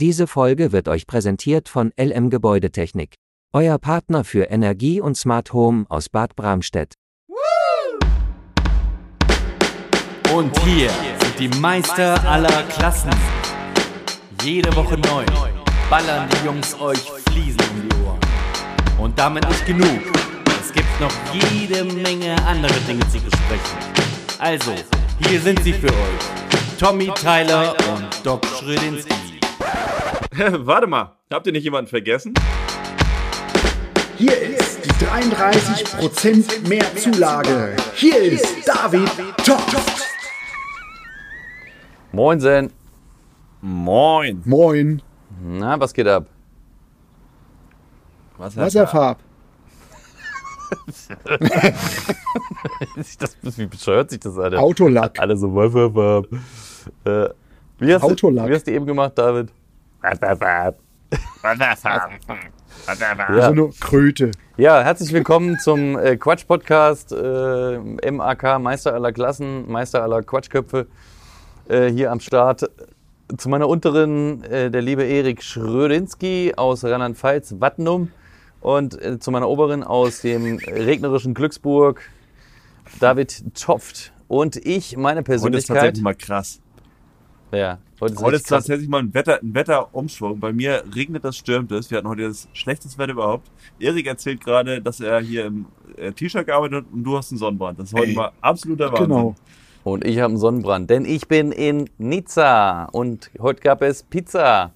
Diese Folge wird euch präsentiert von LM Gebäudetechnik. Euer Partner für Energie und Smart Home aus Bad Bramstedt. Und hier sind die Meister aller Klassen. Jede Woche neu ballern die Jungs euch Fliesen um die Ohren. Und damit nicht genug. Es gibt noch jede Menge andere Dinge zu besprechen. Also, hier sind sie für euch. Tommy Tyler und Doc Schrödinski. Warte mal, habt ihr nicht jemanden vergessen? Hier ist die 33% mehr Zulage. Hier ist David Toft. Moinsen. Moin. Moin. Na, was geht ab? Was Wasserfarb. das, wie bescheuert sich das an? Autolack. Alle so Wasserfarb. Äh, wie hast, Autolack. Du, wie hast du eben gemacht, David? Wasserfarb. So eine Kröte. Ja, herzlich willkommen zum äh, Quatsch-Podcast. Äh, MAK, Meister aller Klassen, Meister aller Quatschköpfe äh, hier am Start. Zu meiner unteren äh, der liebe Erik Schrödinski aus Rheinland-Pfalz, Wattnum. Und äh, zu meiner oberen aus dem regnerischen Glücksburg, David Toft. Und ich, meine Heute ist Persönlichkeit. tatsächlich mal krass. Ja, heute ist, Heute ist tatsächlich mal ein, Wetter, ein Wetterumschwung. Bei mir regnet es, stürmt es. Wir hatten heute das schlechteste Wetter überhaupt. Erik erzählt gerade, dass er hier im äh, T-Shirt gearbeitet hat und du hast einen Sonnenbrand. Das ist heute Ey. mal absoluter Wahnsinn. Genau. Und ich habe einen Sonnenbrand, denn ich bin in Nizza und heute gab es Pizza.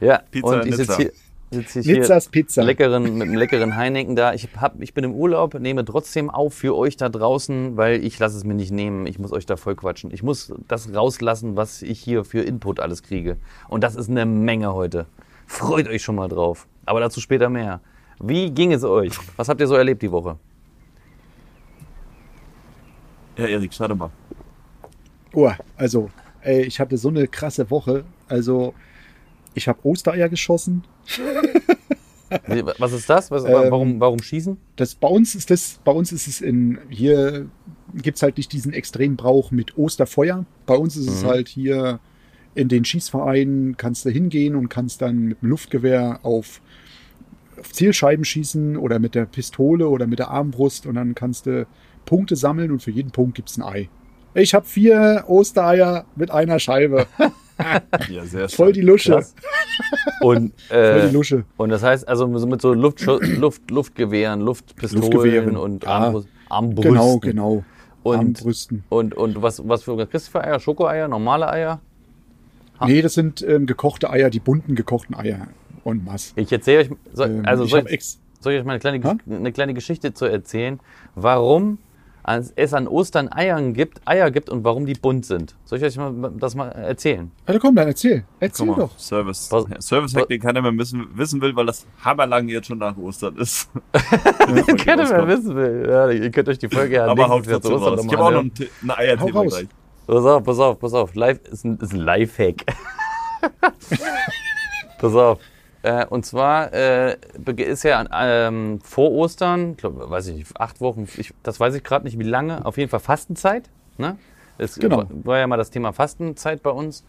Ja, Pizza und ich sitze hier, sitz ich hier Nizzas Pizza. leckeren, mit einem leckeren Heineken da. Ich, hab, ich bin im Urlaub, nehme trotzdem auf für euch da draußen, weil ich lasse es mir nicht nehmen. Ich muss euch da voll quatschen. Ich muss das rauslassen, was ich hier für Input alles kriege. Und das ist eine Menge heute. Freut euch schon mal drauf. Aber dazu später mehr. Wie ging es euch? Was habt ihr so erlebt die Woche? Ja, Erik, schade mal. Oh, also, ey, ich hatte so eine krasse Woche. Also, ich habe Ostereier geschossen. Was ist das? Was, Ähm, warum, warum schießen? Das, bei uns ist das, bei uns ist es in, hier gibt's halt nicht diesen extremen Brauch mit Osterfeuer. Bei uns ist es Mhm. halt hier in den Schießvereinen kannst du hingehen und kannst dann mit dem Luftgewehr auf, auf Zielscheiben schießen oder mit der Pistole oder mit der Armbrust und dann kannst du Punkte sammeln und für jeden Punkt gibt's ein Ei. Ich habe vier Ostereier mit einer Scheibe. Ja, sehr Voll die Lusche. Krass. Und, Voll äh, die Lusche. und das heißt also so mit so Luftschu Luft, Luftgewehren, Luftpistolen Luftgewehren, und. Armbrust, Armbrüsten. Genau, genau. Und, Armbrüsten. und, und was, was für kriegst du für Eier? Schokoeier, normale Eier? Ha. Nee, das sind ähm, gekochte Eier, die bunten gekochten Eier. Und was? Ich erzähle euch, soll, Ähm, also ich soll, ex soll ich euch mal eine kleine, Ha? eine kleine Geschichte zu erzählen, warum als es an Ostern Eiern gibt, Eier gibt und warum die bunt sind. Soll ich euch mal, das mal erzählen? Also komm, dann erzähl. Erzähl mal, doch. Service. Was- Service-Hack, den keiner mehr wissen, wissen will, weil das hammerlang jetzt schon nach Ostern ist. Keiner mehr wissen will. Ja, ihr könnt euch die Folge ja Aber haut trotzdem Ostern raus. Ich habe auch noch anhören. ein ein Eierthema Hau raus. gleich. Pass auf, pass auf, pass auf. Live ist ein, ist ein Lifehack. pass auf. Äh, und zwar äh, ist ja ähm, vor Ostern, glaub, weiß ich nicht, acht Wochen, ich, das weiß ich gerade nicht wie lange, auf jeden Fall Fastenzeit. Ne? Es Genau. war- war ja mal das Thema Fastenzeit bei uns.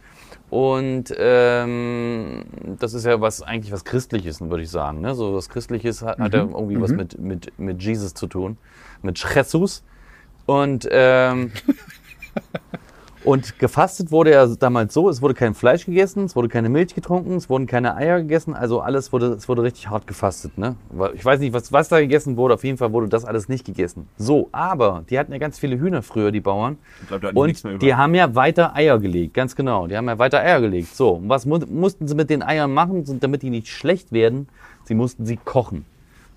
Und ähm, das ist ja was eigentlich was Christliches, würde ich sagen. Ne? So was Christliches hat, hat ja irgendwie was mit, mit, mit Jesus zu tun, mit Jesus. Und ähm, und gefastet wurde ja damals so, es wurde kein Fleisch gegessen, es wurde keine Milch getrunken, es wurden keine Eier gegessen, also alles wurde, es wurde richtig hart gefastet. Ne? Ich weiß nicht, was, was da gegessen wurde, auf jeden Fall wurde das alles nicht gegessen. So, aber die hatten ja ganz viele Hühner früher, die Bauern. Ich glaube, da hatten die nichts mehr Und über. die haben ja weiter Eier gelegt, ganz genau. Die haben ja weiter Eier gelegt. So, und was mu mussten sie mit den Eiern machen, damit die nicht schlecht werden? Sie mussten sie kochen.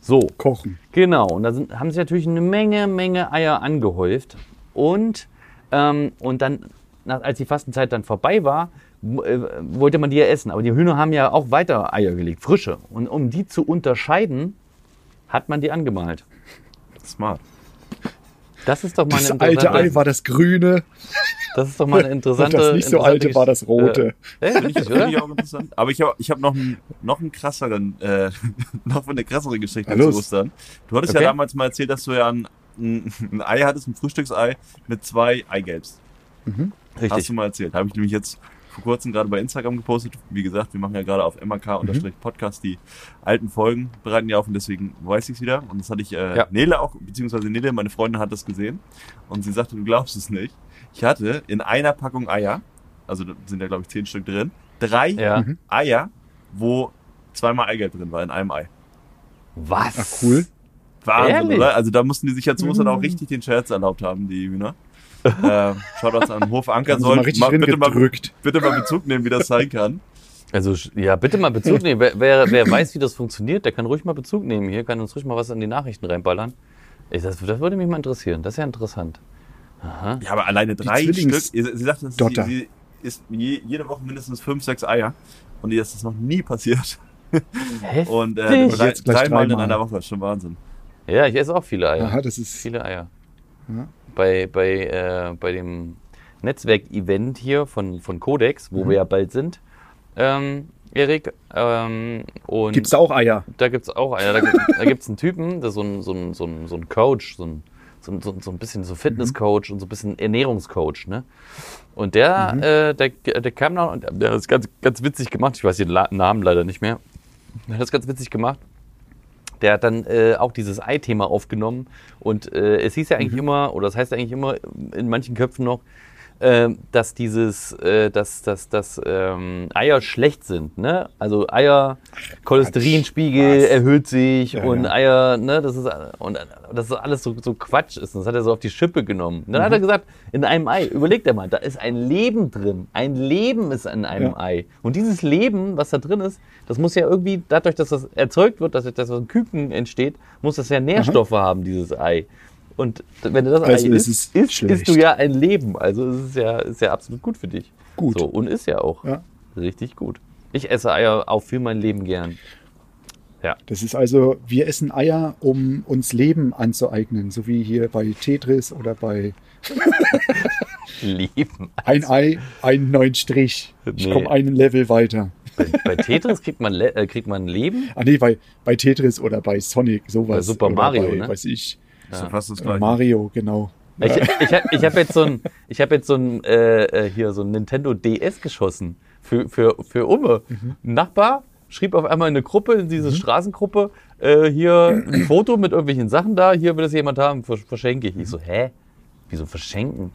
So, Kochen. Genau, und da sind, haben sich natürlich eine Menge, Menge Eier angehäuft. Und, ähm, und dann, nach, als die Fastenzeit dann vorbei war, äh, wollte man die ja essen. Aber die Hühner haben ja auch weiter Eier gelegt, frische. Und um die zu unterscheiden, hat man die angemalt. Smart. Das ist doch mal Das eine alte Ei war das grüne das ist doch mal eine interessante. und das nicht so alte war das rote. Äh, Finde ich, ich auch interessant. Aber ich habe ich hab noch, einen, noch einen krasseren, äh, noch eine krassere Geschichte Na zu. Ostern. Du hattest Okay. ja damals mal erzählt, dass du ja ein, ein, ein Ei hattest, ein Frühstücksei mit zwei Eigelbs. Hast Richtig. du mal erzählt. Habe ich nämlich jetzt vor kurzem gerade bei Instagram gepostet. Wie gesagt, wir machen ja gerade auf MAK-Podcast die alten Folgen, bereiten ja auf und deswegen weiß ich es wieder. Und das hatte ich äh, Ja. Nele auch, beziehungsweise Nele, meine Freundin hat das gesehen und sie sagte, du glaubst es nicht. Ich hatte in einer Packung Eier, also da sind ja glaube ich zehn Stück drin, drei Ja. Mhm. Eier, wo zweimal Eigelb drin war in einem Ei. Was? Ach, cool. Wahnsinn, Ehrlich? oder? Also da mussten die sich jetzt muss dann auch Mhm. richtig den Scherz erlaubt haben, die Hühner. Äh, Shoutouts an Hof Anker Haben sie soll mal bitte, mal, bitte mal Bezug nehmen, wie das sein kann. Also, ja, bitte mal Bezug nehmen. Wer, wer, wer weiß, wie das funktioniert, der kann ruhig mal Bezug nehmen. Hier kann uns ruhig mal was in die Nachrichten reinballern. Ich, das, das würde mich mal interessieren. Das ist ja interessant. Aha. Ja, aber alleine drei Stück. Sie, sie sagt, dass sie, sie isst je, jede Woche mindestens fünf, sechs Eier. Und ihr ist das noch nie passiert. Heftig. Und äh, drei, dreimal in dreimal. einer Woche ist schon Wahnsinn. Ja, ich esse auch viele Eier. Aha, das ist. Viele Eier. Ja. Bei, bei, äh, bei dem Netzwerk-Event hier von, von Codex, wo Mhm. wir ja bald sind, ähm, Erik. Ähm, und Gibt's da auch Eier? da gibt es auch Eier. Da, gibt- da es einen Typen, ist so ein, so ein, so ein, so ein Coach, so ein, so, ein- so, ein- bisschen so Fitnesscoach und so ein bisschen Ernährungscoach, ne? Und der, äh, der, der kam noch und der hat das ganz, ganz witzig gemacht. Ich weiß den Namen leider nicht mehr. Der hat das ganz witzig gemacht. Der hat dann äh, auch dieses Ei-Thema aufgenommen. Und äh, es hieß ja eigentlich immer, oder das heißt eigentlich immer in manchen Köpfen noch, dass dieses, äh, dass, dass, dass ähm, Eier schlecht sind. Ne? Also Eier, Cholesterinspiegel Was? erhöht sich Ja, und ja. Eier, ne, das ist und das ist alles so, so Quatsch ist. Und das hat er so auf die Schippe genommen. Und dann Mhm. hat er gesagt, in einem Ei, überlegt er mal, da ist ein Leben drin. Ein Leben ist in einem Ja. Ei. Und dieses Leben, was da drin ist, das muss ja irgendwie, dadurch, dass das erzeugt wird, dass, so ein Küken entsteht, muss das ja Nährstoffe haben, dieses Ei. Und wenn du das Also ist es isst, schlecht. isst du ja ein Leben. Also es ist ja, ist ja absolut gut für dich. Gut. So, und ist ja auch Ja. richtig gut. Ich esse Eier auch für mein Leben gern. Das ist also, wir essen Eier, um uns Leben anzueignen, so wie hier bei Tetris oder bei Leben. ein Ei, einen neuen Strich. Ich Nee. komme einen Level weiter. Bei, bei Tetris kriegt man, Le äh, kriegt man Leben. Ah nee, bei, bei Tetris oder bei Sonic, sowas. Bei Super Mario, bei, ne? Weiß ich. Das ist ja fast das gleiche. Mario, genau. Ich, ich, hab- ich habe jetzt so ein, ich habe jetzt so ein, äh, äh, hier so ein Nintendo DS geschossen für, für, für Umme. Mhm. Ein Nachbar schrieb auf einmal in eine Gruppe, in diese Straßengruppe, äh, hier ein Foto mit irgendwelchen Sachen da, hier will das jemand haben, vers- verschenke ich. Ich so, hä? Wieso verschenken?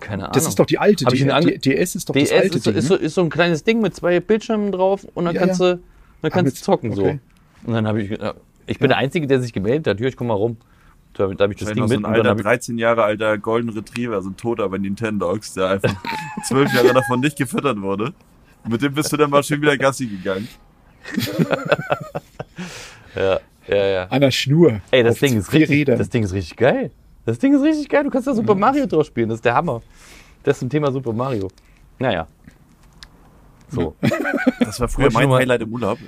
Keine Ahnung. Das ist doch die alte. Hab ich Die, die DS ist doch das DS alte ist, so, Ding. ist, so, ist so ein kleines Ding mit zwei Bildschirmen drauf und dann Ja, kannst ja. du, dann kannst mit- du zocken okay. so. Und dann habe ich, äh, ich bin der Einzige, der sich gemeldet hat. Hier, ich komm mal rum. Da, habe ich das Ding noch so ein alter, habe ich, 13 Jahre alter Golden Retriever, so ein Toter bei Nintendogs, der einfach zwölf Jahre davon nicht gefüttert wurde. Mit dem bist du dann mal schön wieder Gassi gegangen. ja, ja, ja. An der Schnur. Ey, das Ding ist richtig, das Ding ist richtig geil. Das Ding ist richtig geil. Du kannst da Super Mario drauf spielen. Das ist der Hammer. Das zum Thema Super Mario. Naja. So. Das war früher mein Highlight im Urlaub.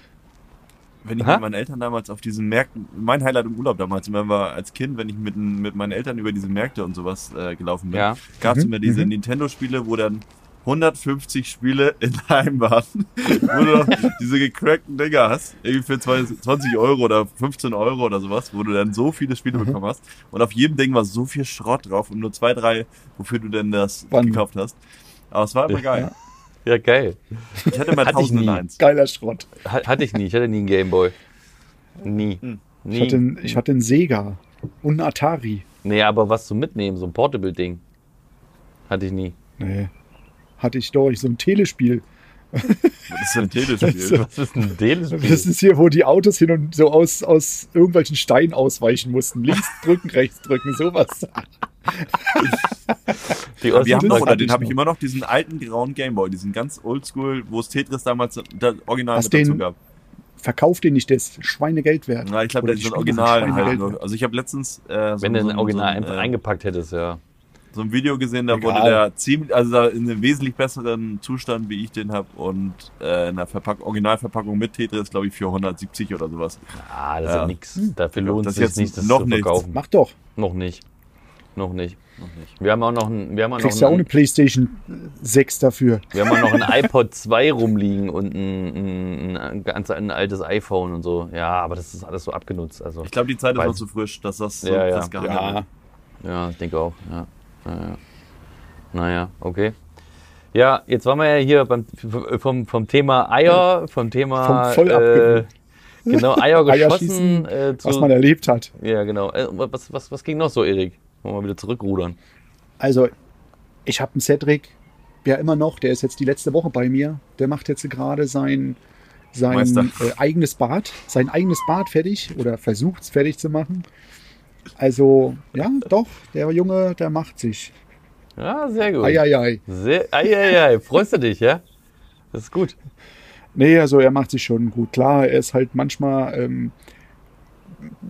Wenn ich Aha. mit meinen Eltern damals auf diesen Märkten, mein Highlight im Urlaub damals, wenn wir als Kind, wenn ich mit, mit meinen Eltern über diese Märkte und sowas äh, gelaufen bin, Ja. gab es Mhm, immer diese mhm. Nintendo-Spiele, wo dann 150 Spiele in einem waren, wo du noch diese gecrackten Dinger hast, irgendwie für 20 20 Euro oder 15 Euro oder sowas, wo du dann so viele Spiele Mhm. bekommen hast. Und auf jedem Ding war so viel Schrott drauf und nur zwei, drei, wofür du denn das Wann? gekauft hast. Aber es war immer geil. Ja, geil. Ich hatte mal Hatte ich nie. 1001. Geiler Schrott. Hat- Hatte ich nie. Ich hatte nie einen Gameboy. Nie. Hm. Nie. Ich hatte, einen- ich hatte einen Sega und einen Atari. nee, aber was zum Mitnehmen, so ein Portable-Ding. Hatte ich nie. Nee. Hatte ich doch, so ein Telespiel. Das ist ein Telespiel. Was ist ein Telespiel? Das ist hier, wo die Autos hin und so aus, aus irgendwelchen Steinen ausweichen mussten. Links drücken, rechts drücken, sowas. Die Wir haben noch, den habe ich immer noch, diesen alten grauen Gameboy, diesen ganz oldschool, wo es Tetris damals das Original Hast mit dazu gab. Verkauf den nicht, der ist Schweinegeld wert. Na, ich glaube, der ist ein Original halt nur. Also ich habe letztens äh, so, Wenn du so, ein Original so, einfach äh, eingepackt hättest, ja. so ein Video gesehen, da Egal. wurde der ziemlich, also da in einem wesentlich besseren Zustand, wie ich den habe und äh, in der Verpack Originalverpackung mit Tetris, glaube ich, für 170 oder sowas. Ah, das ist ja nix. Dafür lohnt es sich jetzt nicht, das noch zu nichts. verkaufen. Mach doch. Noch nicht. Noch nicht. Noch nicht. Wir haben auch noch ein, wir haben auch noch Kriegst ja auch ein, eine Playstation 6 dafür. wir haben auch noch ein iPod 2 rumliegen und ein, ein, ein ganz ein altes iPhone und so. Ja, aber das ist alles so abgenutzt. Also Ich glaube, die Zeit ist noch zu frisch, dass das so Ja, ja. gehandelt wird. ja, ich denke auch. Ja. Ja, ja. Naja, okay. Ja, jetzt waren wir ja hier beim, vom, vom Thema Eier, vom Thema Vom voll äh, genau Eier geschossen. Äh, zu, was man erlebt hat. ja, genau. Äh, was, was, was ging noch so, Erik? Wollen wir mal wieder zurückrudern? Also, ich habe einen Cedric, ja immer noch, der ist jetzt die letzte Woche bei mir. Der macht jetzt gerade sein, sein äh, eigenes Bad, sein eigenes Bad fertig oder versucht es fertig zu machen. Also, ja, doch, der Junge, der macht sich. Ja, sehr gut. Eieiei. Sehr, ei, ei, ei. Freust du dich, ja? Das ist gut. Nee, also er macht sich schon gut. Klar, er ist halt manchmal, ähm,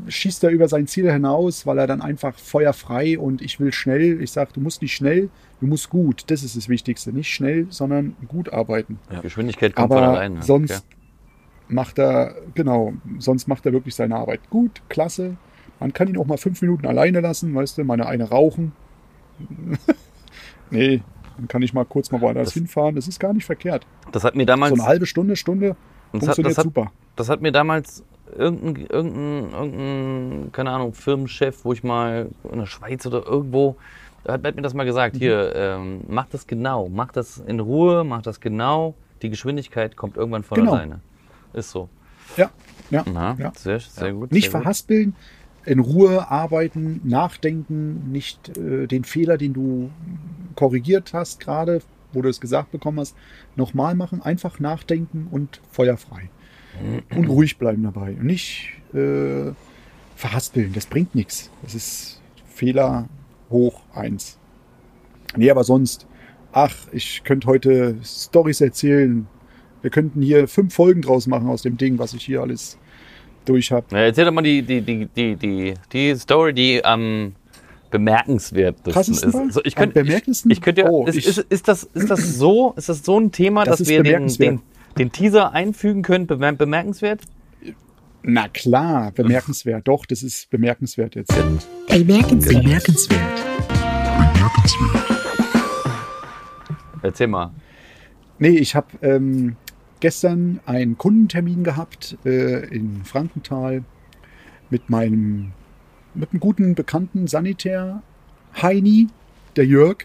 schießt er über sein Ziel hinaus, weil er dann einfach feuerfrei und ich will schnell. Ich sage, du musst nicht schnell, du musst gut. Das ist das Wichtigste. Nicht schnell, sondern gut arbeiten. Geschwindigkeit kommt von Aber alleine. sonst Okay. macht er, genau, sonst macht er wirklich seine Arbeit gut, klasse. Man kann ihn auch mal fünf Minuten alleine lassen, weißt du, meine eine rauchen. nee, dann kann ich mal kurz mal woanders Das- hinfahren. Das ist gar nicht verkehrt. Das hat mir damals, So eine halbe Stunde, Stunde das hat, funktioniert das, hat, super. das hat mir damals irgendein, irgendein, irgendein, keine Ahnung, Firmenchef, wo ich mal in der Schweiz oder irgendwo, da hat, hat mir das mal gesagt, hier, ähm, mach das genau, mach das in Ruhe, mach das genau, die Geschwindigkeit kommt irgendwann von Genau. alleine. Ist so. Ja, ja. Na, ja. sehr, sehr gut. Nicht sehr gut. verhaspeln, in Ruhe arbeiten, nachdenken, nicht äh, den Fehler, den du korrigiert hast, gerade wo du es gesagt bekommen hast, nochmal machen. Einfach nachdenken und feuerfrei. Und ruhig bleiben dabei. Und nicht äh, verhaspeln, das bringt nichts. Das ist Fehler hoch eins. Nee, aber sonst, ach, ich könnte heute Stories erzählen. Wir könnten hier fünf Folgen draus machen aus dem Ding, was ich hier alles durch habe. Na, erzähl doch mal die, die, die, die, die, die Story, die am bemerkenswertesten Krassesten war? ist. So, ich könnte, ich, bemerkendsten? ich könnte ja, Oh, ist, ist, ist, das, ist das so, ist das so ein Thema, Das dass wir den, den, den Teaser einfügen können? Bemer bemerkenswert? Na klar, bemerkenswert. Doch, das ist bemerkenswert jetzt. Bemerkenswert. Bemerkenswert. Erzähl mal. Nee, ich habe ähm, gestern einen Kundentermin gehabt äh, in Frankenthal mit meinem mit einem guten bekannten Sanitär Heini, der Jörg,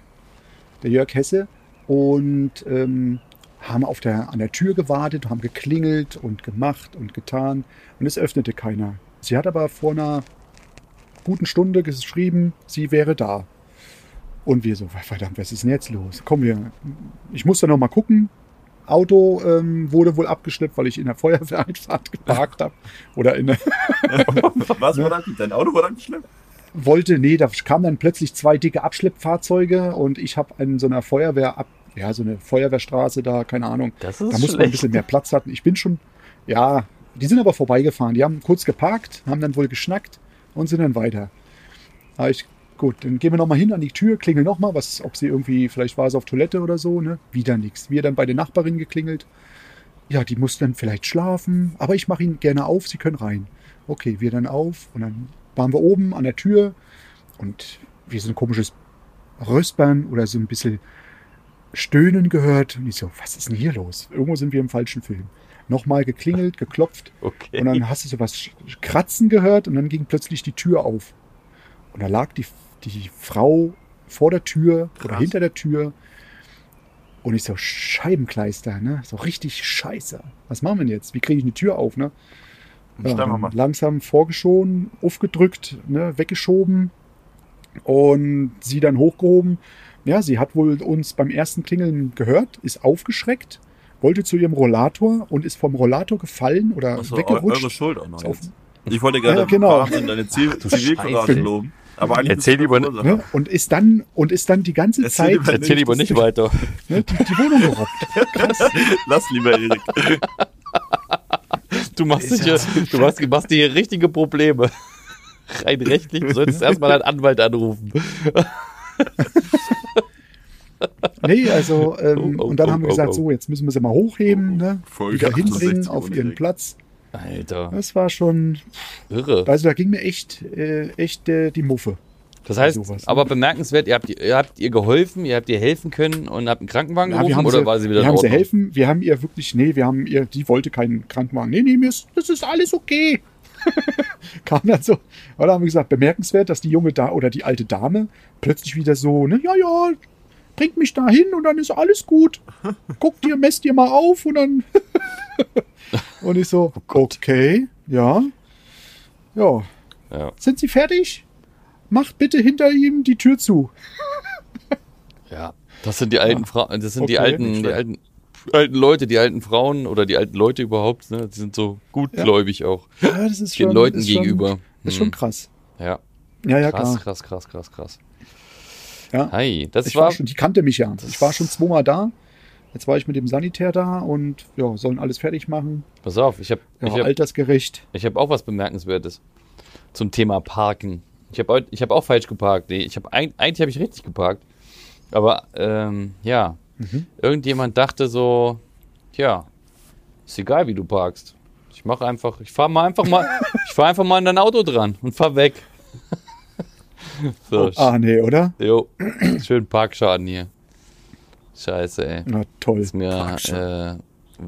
der Jörg Hesse und ähm, haben auf der, an der Tür gewartet, haben geklingelt und gemacht und getan und es öffnete keiner. Sie hat aber vor einer guten Stunde geschrieben, sie wäre da. Und wir so, verdammt, was ist denn jetzt los? Komm, wir, ich muss da noch mal gucken. Auto ähm, wurde wohl abgeschleppt, weil ich in der Feuerwehreinfahrt geparkt habe. Oder in der, Was war das? Dein Auto war dann geschleppt? wollte, nee, da kamen dann plötzlich zwei dicke Abschleppfahrzeuge und ich habe an so einer Feuerwehr, ab, ja, so eine Feuerwehrstraße da, keine Ahnung. Das ist Da muss man ein bisschen mehr Platz hatten. Ich bin schon, ja, die sind aber vorbeigefahren. Die haben kurz geparkt, haben dann wohl geschnackt und sind dann weiter. Da hab ich, gut, dann gehen wir nochmal hin an die Tür, klingeln nochmal, was, ob sie irgendwie, vielleicht war sie auf Toilette oder so, ne? Wieder nichts. Wir dann bei der Nachbarin geklingelt. Ja, die muss dann vielleicht schlafen, aber ich mache ihnen gerne auf, sie können rein. Okay, wir dann auf und dann waren wir oben an der Tür und wir so ein komisches Röspern oder so ein bisschen Stöhnen gehört. Und ich so, was ist denn hier los? Irgendwo sind wir im falschen Film. Nochmal geklingelt, geklopft Okay. und dann hast du so was Kratzen gehört und dann ging plötzlich die Tür auf. Und da lag die, die Frau vor der Tür oder Krass. hinter der Tür. Und ich so, Scheibenkleister, ne? So richtig scheiße. Was machen wir denn jetzt? Wie kriege ich eine Tür auf, ne? Ja, langsam vorgeschoben, aufgedrückt, ne, weggeschoben und sie dann hochgehoben. Ja, sie hat wohl uns beim ersten Klingeln gehört, ist aufgeschreckt, wollte zu ihrem Rollator und ist vom Rollator gefallen oder eu weggerutscht. eure Schuld auch noch. Ich wollte gerade Ja, genau. Deine Ziv Zivilcourage loben. Aber eigentlich Erzähl lieber- Verursacher. Ne? Und ist dann und ist dann die ganze Erzähl Zeit lieber Erzähl lieber nicht weiter. ne, die, die Wohnung gerobbt. Lass lieber Erik. Du machst, dich hier, du machst, machst dir hier richtige Probleme. Rein rechtlich, du solltest erstmal einen Anwalt anrufen. Nee, also ähm, Oh, oh, und dann oh, haben wir oh, gesagt, oh. so jetzt müssen wir sie mal hochheben, ne, Folge wieder hinbringen 68 auf ihren Erik. Platz. Alter, Das war schon, irre. also da ging mir echt, äh, echt äh, die Muffe. Das heißt, sowas, ne? aber bemerkenswert, ihr habt, ihr habt ihr geholfen, ihr habt ihr helfen können und habt einen Krankenwagen Ja, wir gerufen haben oder sie, war sie wieder wir haben sie helfen, wir haben ihr wirklich, nee, wir haben ihr, die wollte keinen Krankenwagen. Nee, nee, das ist alles okay. Kam dann so, dann haben wir gesagt, bemerkenswert, dass die junge da oder die alte Dame plötzlich wieder so, ne, ja, ja, bringt mich da hin und dann ist alles gut. Guckt ihr, messt ihr mal auf und dann. und ich so, okay, ja. Ja. Ja. Sind Sie fertig? Macht bitte hinter ihm die Tür zu. Ja, das sind die alten Frauen, das sind die Okay, alten, nicht die alten, alten Leute, die alten Frauen oder die alten Leute überhaupt, ne? Die sind so gutgläubig auch Ja, das ist den schon. Leuten ist gegenüber. Schon, ist schon Hm. krass. Ja, Ja, ja, krass, klar. krass, krass, krass, krass. Ja. Hi, das Ich war, war, schon, die kannte mich ja. Ich war schon zweimal da. Jetzt war ich mit dem Sanitär da und ja, sollen alles fertig machen. pass auf, ich habe, Ja, ich habe, altersgerecht. ich habe auch was Bemerkenswertes zum Thema Parken. Ich habe, ich habe auch falsch geparkt. Nee, ich habe eigentlich habe ich richtig geparkt, aber ähm, ja, Mhm. irgendjemand dachte so, ja, ist egal, wie du parkst. Ich mache einfach, ich fahre mal einfach mal, ich fahre einfach mal in dein Auto dran und fahr weg. so, Ah, nee, oder? jo, schön Parkschaden hier. Scheiße, ey. Na toll. Ist mir äh,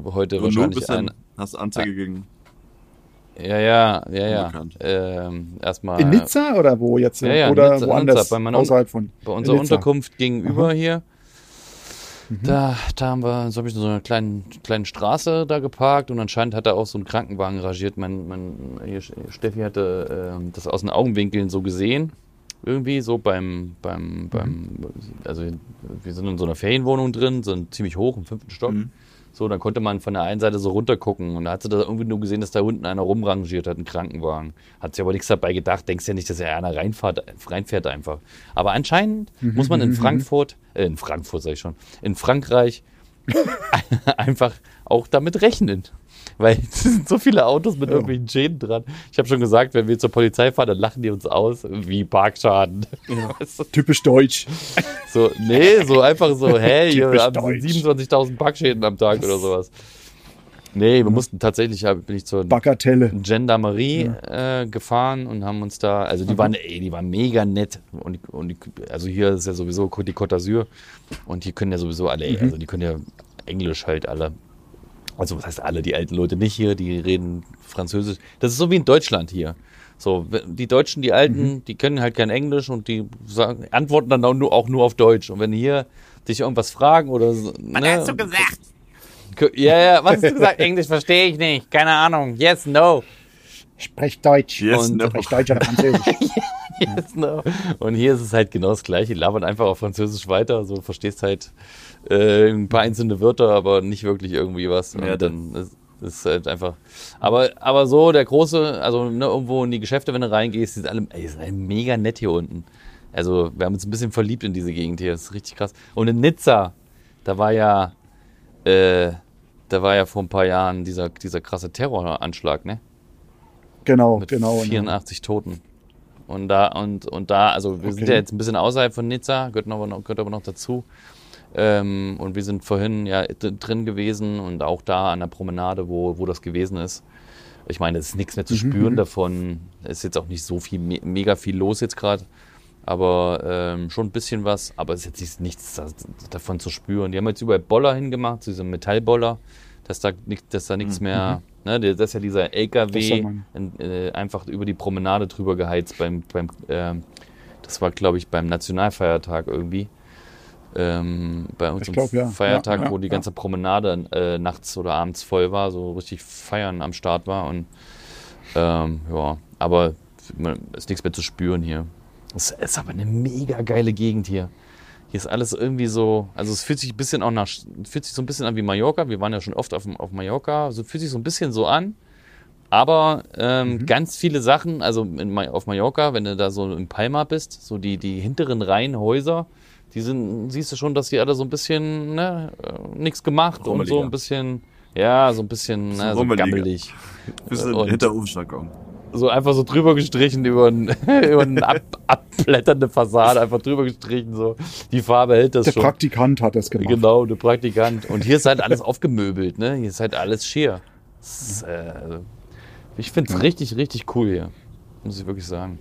heute Und du wahrscheinlich ein. hast Anzeige gegen. Ja, ja, ja, ja. Ähm, erstmal In Nizza oder wo jetzt? Ja, ja, oder Nizza, woanders? Nizza, bei meiner außerhalb von. bei unserer. Unterkunft gegenüber hier. Mhm. Da, da haben wir, so habe ich so eine kleine, kleine Straße da geparkt und anscheinend hat er auch so einen Krankenwagen rangiert. Mein, mein, Steffi hatte ähm, das aus den Augenwinkeln so gesehen. Irgendwie so beim, beim, beim, also wir sind in so einer Ferienwohnung drin, sind ziemlich hoch im fünften Stock. Mhm. So, dann konnte man von der einen Seite so runter gucken und da hat sie da irgendwie nur gesehen, dass da unten einer rumrangiert hat, ein Krankenwagen. Hat sie aber nichts dabei gedacht, denkst ja nicht, dass er einer reinfährt, reinfährt einfach. Aber anscheinend muss man in Frankfurt, äh, in Frankfurt sag ich schon, in Frankreich einfach auch damit rechnen. Weil es sind so viele Autos mit irgendwelchen Schäden dran. Ich habe schon gesagt, wenn wir zur Polizei fahren, dann lachen die uns aus, wie Parkschaden. Du? Typisch deutsch. So, nee, so einfach so, hey, Typisch haben deutsch. 27.000 Parkschäden am Tag oder sowas. Nee, wir mussten tatsächlich, bin ich zur Bagatelle. Gendarmerie äh, gefahren und haben uns da, also die waren, ey, die waren mega nett. Und, und die, also hier ist ja sowieso die Côte d'Azur und hier können ja sowieso alle, Mhm. also die können ja Englisch halt alle. Also was heißt alle, die alten Leute nicht hier, die reden Französisch. Das ist so wie in Deutschland hier. So, die Deutschen, die Alten, Mhm. die können halt kein Englisch und die sagen, antworten dann auch nur, auch nur auf Deutsch. Und wenn die hier dich irgendwas fragen oder so. Was ne, hast du gesagt? Ja, ja, was hast du gesagt? Englisch verstehe ich nicht. Keine Ahnung. Yes, no. Sprecht Deutsch. Yes, Und- no. Sprecht Deutsch oder Französisch. Yes, no. Und hier ist es halt genau das Gleiche. Die labern einfach auf Französisch weiter. So verstehst halt äh, ein paar einzelne Wörter, aber nicht wirklich irgendwie was. Und Ja, dann ist, ist halt einfach. Aber, aber so der große, also ne, irgendwo in die Geschäfte, wenn du reingehst, die sind alle, ey, die sind alle mega nett hier unten. Also wir haben uns ein bisschen verliebt in diese Gegend hier. Das ist richtig krass. Und in Nizza, da war ja, äh, da war ja vor ein paar Jahren dieser, dieser krasse Terroranschlag, ne? Genau, mit genau. 84 Toten. Und da, und, und da, also wir sind Okay. ja jetzt ein bisschen außerhalb von Nizza, gehört aber noch, gehört aber noch dazu. Ähm, und wir sind vorhin ja drin gewesen und auch da an der Promenade, wo, wo das gewesen ist. Ich meine, es ist nichts mehr zu spüren davon. Es ist jetzt auch nicht so viel, me mega viel los jetzt gerade. Aber ähm, schon ein bisschen was. Aber es ist jetzt nichts da, davon zu spüren. Die haben jetzt überall Boller hingemacht, diese Metallboller, dass da, nicht, dass da nichts mehr. Ne, der- das ist ja dieser LKW in, äh, einfach über die Promenade drüber geheizt beim, beim ähm, das war glaube ich beim Nationalfeiertag irgendwie. Ähm, bei unserem glaub, ja. Feiertag, Ja, ja, wo die ganze Promenade äh, nachts oder abends voll war, so richtig feiern am Start war und ähm, ja, aber ist nichts mehr zu spüren hier. Es ist aber eine mega geile Gegend hier. Hier ist alles irgendwie so, also es fühlt sich ein bisschen auch nach, fühlt sich so ein bisschen an wie Mallorca. Wir waren ja schon oft auf, auf Mallorca, so fühlt sich so ein bisschen so an. Aber ähm, Mhm. ganz viele Sachen, also in, auf Mallorca, wenn du da so in Palma bist, so die, die hinteren Reihenhäuser, die sind, siehst du schon, dass die alle so ein bisschen, ne, nichts gemacht und so ein bisschen, ja, so ein bisschen, Bisschen ne, so gammelig. Bisschen hinter Umschlagbaum. So einfach so drüber gestrichen über, ein, über eine ab, abblätternde Fassade, einfach drüber gestrichen, so. Die Farbe hält das Der schon. Praktikant hat das gemacht. Genau, der Praktikant. Und hier ist halt alles aufgemöbelt, ne? Hier ist halt alles schier. Das ist, äh, also, ich finde es richtig, richtig cool hier. Muss ich wirklich sagen.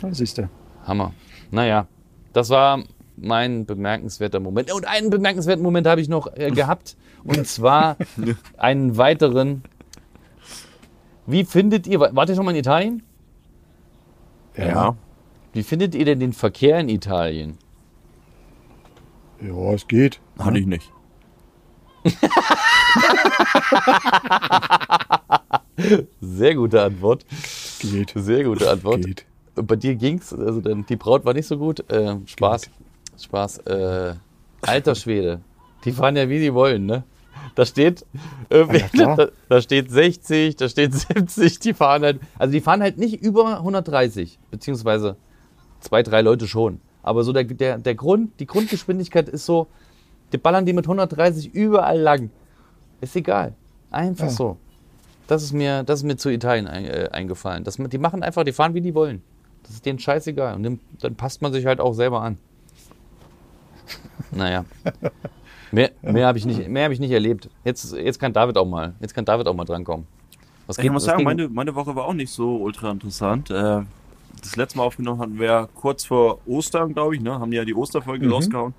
Da siehst du. Hammer. Naja, das war mein bemerkenswerter Moment. Und einen bemerkenswerten Moment habe ich noch äh, gehabt. Und zwar einen weiteren. Wie findet ihr, wart ihr schon mal in Italien? Ja. Wie findet ihr denn den Verkehr in Italien? Ja, es geht. Hatte ich nicht. Sehr gute Antwort. Geht. Sehr gute Antwort. Geht. Bei dir ging's, also dann, die Braut war nicht so gut. Äh, Spaß. Spaß. Äh, alter Schwede. Die fahren ja wie die wollen, ne? Da steht, äh, Ja, klar. da, da steht 60, da steht 70, die fahren halt, also die fahren halt nicht über 130, beziehungsweise zwei, drei Leute schon. Aber so der, der, der Grund, die Grundgeschwindigkeit ist so, die ballern die mit 130 überall lang. Ist egal. Einfach Ja. so. Das ist mir, das ist mir zu Italien ein, äh, eingefallen. Das, die machen einfach, die fahren wie die wollen. Das ist denen scheißegal. Und dann passt man sich halt auch selber an. Naja. Mehr, mehr habe ich, nicht- mehr hab ich nicht erlebt. Jetzt, jetzt kann David auch mal, jetzt kann David auch mal drankommen. Was Ich muss was sagen, ging- meine, meine Woche war auch nicht so ultra interessant. Äh, das letzte Mal aufgenommen hatten wir kurz vor Ostern, glaube ich, ne? Haben ja die Osterfolge Mhm. rausgehauen.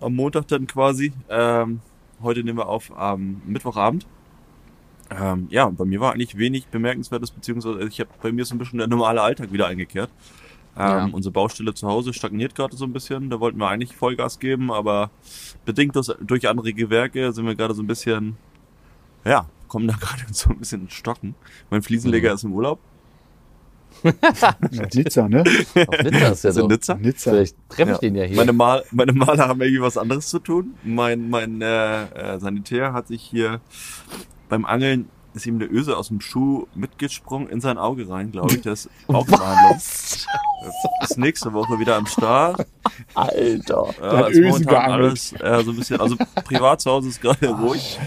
Am Montag dann quasi. Ähm, heute nehmen wir auf am Mittwochabend. Ähm, ja, bei mir war eigentlich wenig Bemerkenswertes, beziehungsweise ich habe bei mir so ein bisschen der normale Alltag wieder eingekehrt. Ähm, Ja. Unsere Baustelle zu Hause stagniert gerade so ein bisschen. Da wollten wir eigentlich Vollgas geben, aber bedingt durch, durch andere Gewerke sind wir gerade so ein bisschen, ja, kommen da gerade so ein bisschen ins Stocken. Mein Fliesenleger Mhm. ist im Urlaub. Ja, Nizza, ne? Auf Nizza ist ja in so. Nizza. Nizza. Vielleicht treffe ich Ja. den ja hier. Meine, Mal, meine Maler haben irgendwie was anderes zu tun. Mein, mein äh, äh, Sanitär hat sich hier beim Angeln ist ihm eine Öse aus dem Schuh mitgesprungen in sein Auge rein, glaube ich. Das ist auch in Behandlung. Ist nächste Woche wieder am Start. Alter. Ja, hat Ösen alles äh, so ein bisschen, also privat zu Hause ist gerade ruhig.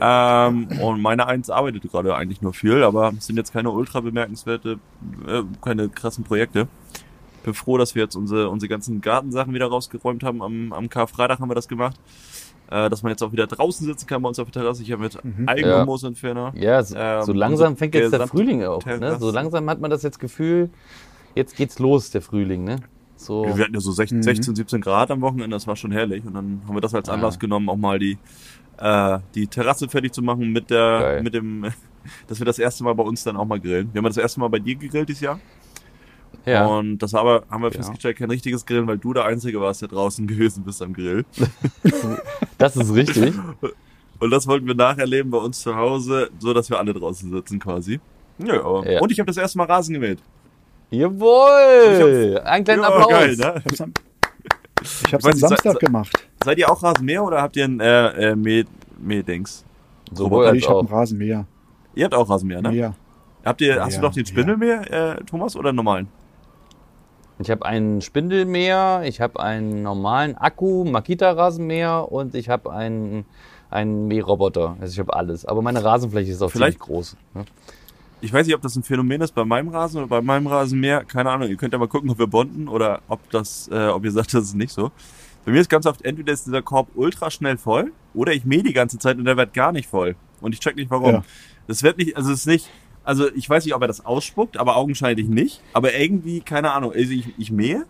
Ähm, und meine Eins arbeitet gerade eigentlich nur viel, aber es sind jetzt keine ultra bemerkenswerte, äh, keine krassen Projekte. Bin froh, dass wir jetzt unsere, unsere ganzen Gartensachen wieder rausgeräumt haben. Am, am Karfreitag haben wir das gemacht. Äh, dass man jetzt auch wieder draußen sitzen kann bei uns auf der Terrasse. Ich habe mit Mhm. Eigenhumusentferner. Ja, so, Ähm, so langsam fängt jetzt der Frühling auch. Ne? So langsam hat man das jetzt Gefühl, jetzt geht's los, der Frühling. Ne? So. Ja, wir hatten ja so 16, Mhm. 16, 17 Grad am Wochenende, das war schon herrlich. Und dann haben wir das als Ah. Anlass genommen, auch mal die, äh, die Terrasse fertig zu machen mit der, Geil. mit dem, dass wir das erste Mal bei uns dann auch mal grillen. Wir haben das erste Mal bei dir gegrillt dieses Jahr. Ja. Und das war aber, haben wir Ja. festgestellt, kein richtiges Grillen, weil du der Einzige warst, der draußen gewesen bist am Grill. Das ist richtig. Und das wollten wir nacherleben bei uns zu Hause, so dass wir alle draußen sitzen quasi. Ja, aber, Ja. Und ich habe das erste Mal Rasen gemäht. Jawohl! Einen kleinen ja, Applaus. geil, ne? Ich hab's am, ich hab's weiß am Samstag gemacht. Seid ihr auch Rasenmäher oder habt ihr ein äh, äh, Mäh- Mähdings? Sowohl als ich habe auch. einen Rasenmäher. Ihr habt auch Rasenmäher, ne? Mäher. Habt ihr, hast Ja, du noch den ja. Spindelmäher, äh, Thomas, oder einen normalen? Ich habe einen Spindelmäher, ich habe einen normalen Akku, Makita-Rasenmäher und ich habe einen, einen Mähroboter. Also ich habe alles. Aber meine Rasenfläche ist auch Vielleicht- ziemlich groß. Ne? Ich weiß nicht, ob das ein Phänomen ist bei meinem Rasen oder bei meinem Rasenmäher. Keine Ahnung. Ihr könnt ja mal gucken, ob wir bonden oder ob das, äh, ob ihr sagt, das ist nicht so. Bei mir ist ganz oft entweder ist dieser Korb ultra schnell voll oder ich mähe die ganze Zeit und der wird gar nicht voll. Und ich check nicht warum. Ja. Das wird nicht, also es ist nicht, also ich weiß nicht, ob er das ausspuckt, aber augenscheinlich nicht. Aber irgendwie, keine Ahnung, also ich, ich mähe,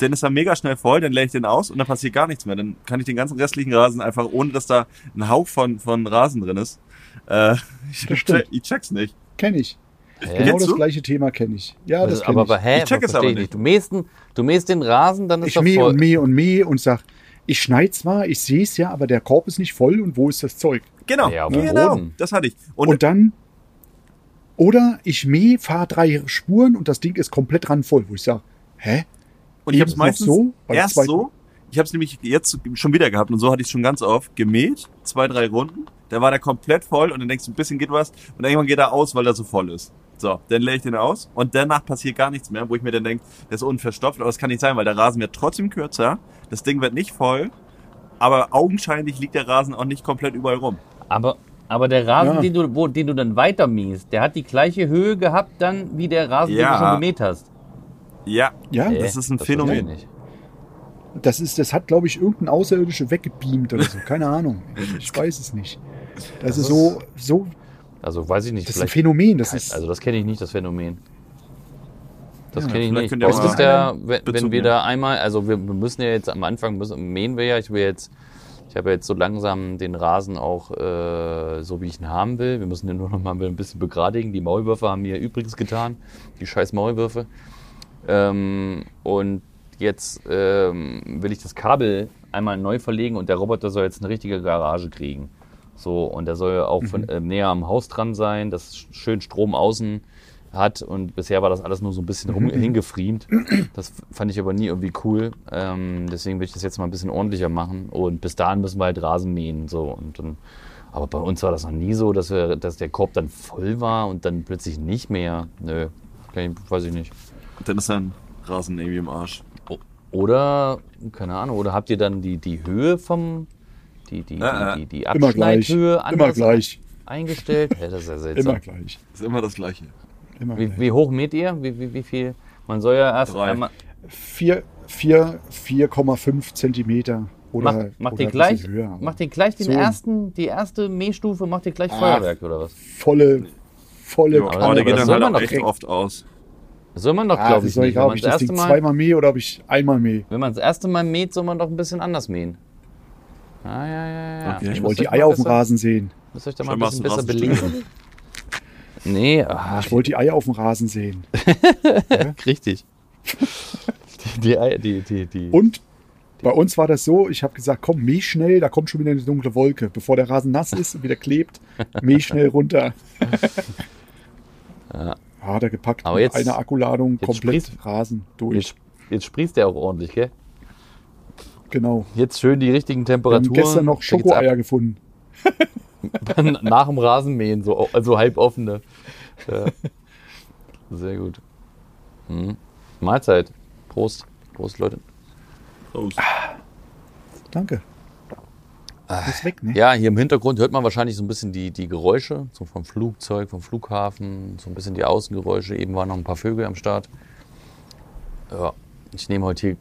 dann ist er mega schnell voll, dann leere ich den aus und dann passiert gar nichts mehr. Dann kann ich den ganzen restlichen Rasen einfach, ohne dass da ein Hauch von, von Rasen drin ist, äh, ich, check, ich check's nicht. Kenne ich. Hä? Genau das gleiche Thema kenne ich. Ja, das Das kenne aber ich. bei hä? Ich check es aber ich nicht. Du mähst, den, du mähst den Rasen, dann ist Ich er mähe voll. und mähe und mähe und sag, ich schneide zwar, ich sehe es ja, aber der Korb ist nicht voll und wo ist das Zeug? Genau, Ja, dem genau, Boden. das hatte ich. Und, Und, dann, oder ich mähe, fahre drei Spuren und das Ding ist komplett randvoll, wo ich sage, hä? und ich habe es meistens so, erst so, ich habe es nämlich jetzt schon wieder gehabt und so hatte ich schon ganz oft gemäht, zwei, drei Runden, da war der komplett voll und dann denkst du, ein bisschen geht was und irgendwann geht er aus, weil er so voll ist. So, dann leere ich den aus und danach passiert gar nichts mehr, wo ich mir dann denke, der ist unverstopft, aber das kann nicht sein, weil der Rasen wird trotzdem kürzer, das Ding wird nicht voll, aber augenscheinlich liegt der Rasen auch nicht komplett überall rum. Aber, aber der Rasen, Ja. den, du, wo, den du dann weiter mähst, der hat die gleiche Höhe gehabt dann wie der Rasen, den Ja. du schon gemäht hast. Ja, Ja, Hä? das ist ein ich Phänomen. das ist, das hat, glaube ich, irgendein Außerirdische weggebeamt oder so. Keine Ahnung. Ich weiß es nicht. Das, ist so, so, Also weiß ich nicht. das ist ein Phänomen. Das ist, also das kenne ich nicht, das Phänomen. Das Ja, kenne ich nicht. mal ist der, wenn, wenn wir da einmal, also wir, wir müssen ja jetzt am Anfang müssen, mähen wir ja, ich will jetzt, ich habe jetzt so langsam den Rasen auch äh, so, wie ich ihn haben will. Wir müssen den nur noch mal ein bisschen begradigen. Die Maulwürfe haben mir übrigens getan, die scheiß Maulwürfe. Ähm, und jetzt ähm, will ich das Kabel einmal neu verlegen und der Roboter soll jetzt eine richtige Garage kriegen. So, und der soll auch von, äh, näher am Haus dran sein, dass schön Strom außen hat und bisher war das alles nur so ein bisschen rum, hingefriemt. Das fand ich aber nie irgendwie cool. Ähm, deswegen will ich das jetzt mal ein bisschen ordentlicher machen und bis dahin müssen wir halt Rasen mähen. So. Und dann, aber bei uns war das noch nie so, dass, wir, dass der Korb dann voll war und dann plötzlich nicht mehr. Nö, kann ich, weiß ich nicht. Dann ist ein Rasen irgendwie im Arsch. Oder, keine Ahnung, oder habt ihr dann die, die Höhe vom, die, die, Ja, die, die, die Immer gleich. Abschneidhöhe Immer gleich. eingestellt? Hä, das ist ja Immer seltsam. gleich. Ist immer das Gleiche. Immer Wie, wie hoch mäht ihr? Wie, wie, wie viel? Man soll ja erst Drei. einmal. Vier- vier- 4,5 Zentimeter. Oder, Macht, macht oder gleich, höher. macht ihr gleich den So. ersten, die erste Mähstufe, macht ihr gleich. Feuerwerk oder was? volle, volle Ja, aber aber der das geht dann halt man auch doch echt oft aus. Soll man doch, Ah, glaube ich, soll nicht. ob man ich das das erste Ding Mal, zweimal mähe oder ob ich einmal mähe? wenn man das erste Mal mäht, soll man doch ein bisschen anders mähen. Ah, ja, ja, ja. Okay. Ich Ich wollte die Eier auf dem Rasen sehen. Müsst euch da mal ein bisschen besser Rasenstück. Nee, ah, Ich wollte die Eier auf dem Rasen sehen. richtig. Die, die, die, die, die. Und bei uns war das so, ich habe gesagt, komm, mäh schnell, da kommt schon wieder eine dunkle Wolke. Bevor der Rasen nass ist und wieder klebt, mäh schnell runter. Ja. Hat er gepackt Aber jetzt- einer Akkuladung komplett sprießt- Rasen durch. Jetzt, jetzt sprießt der auch ordentlich, gell? Genau. Jetzt schön die richtigen Wir haben Temperaturen. gestern noch. Schokoeier gefunden. Nach dem Rasenmähen, so, also halb offene. Ja. Sehr gut. Mhm. Mahlzeit. Prost. Prost, Leute. Prost. Danke. Ist weg, ne? Ah. Ja, hier im Hintergrund hört man wahrscheinlich so ein bisschen die, die Geräusche, so vom Flugzeug, vom Flughafen, so ein bisschen die Außengeräusche. Eben waren noch ein paar Vögel am Start. Ja, ich nehme heute hier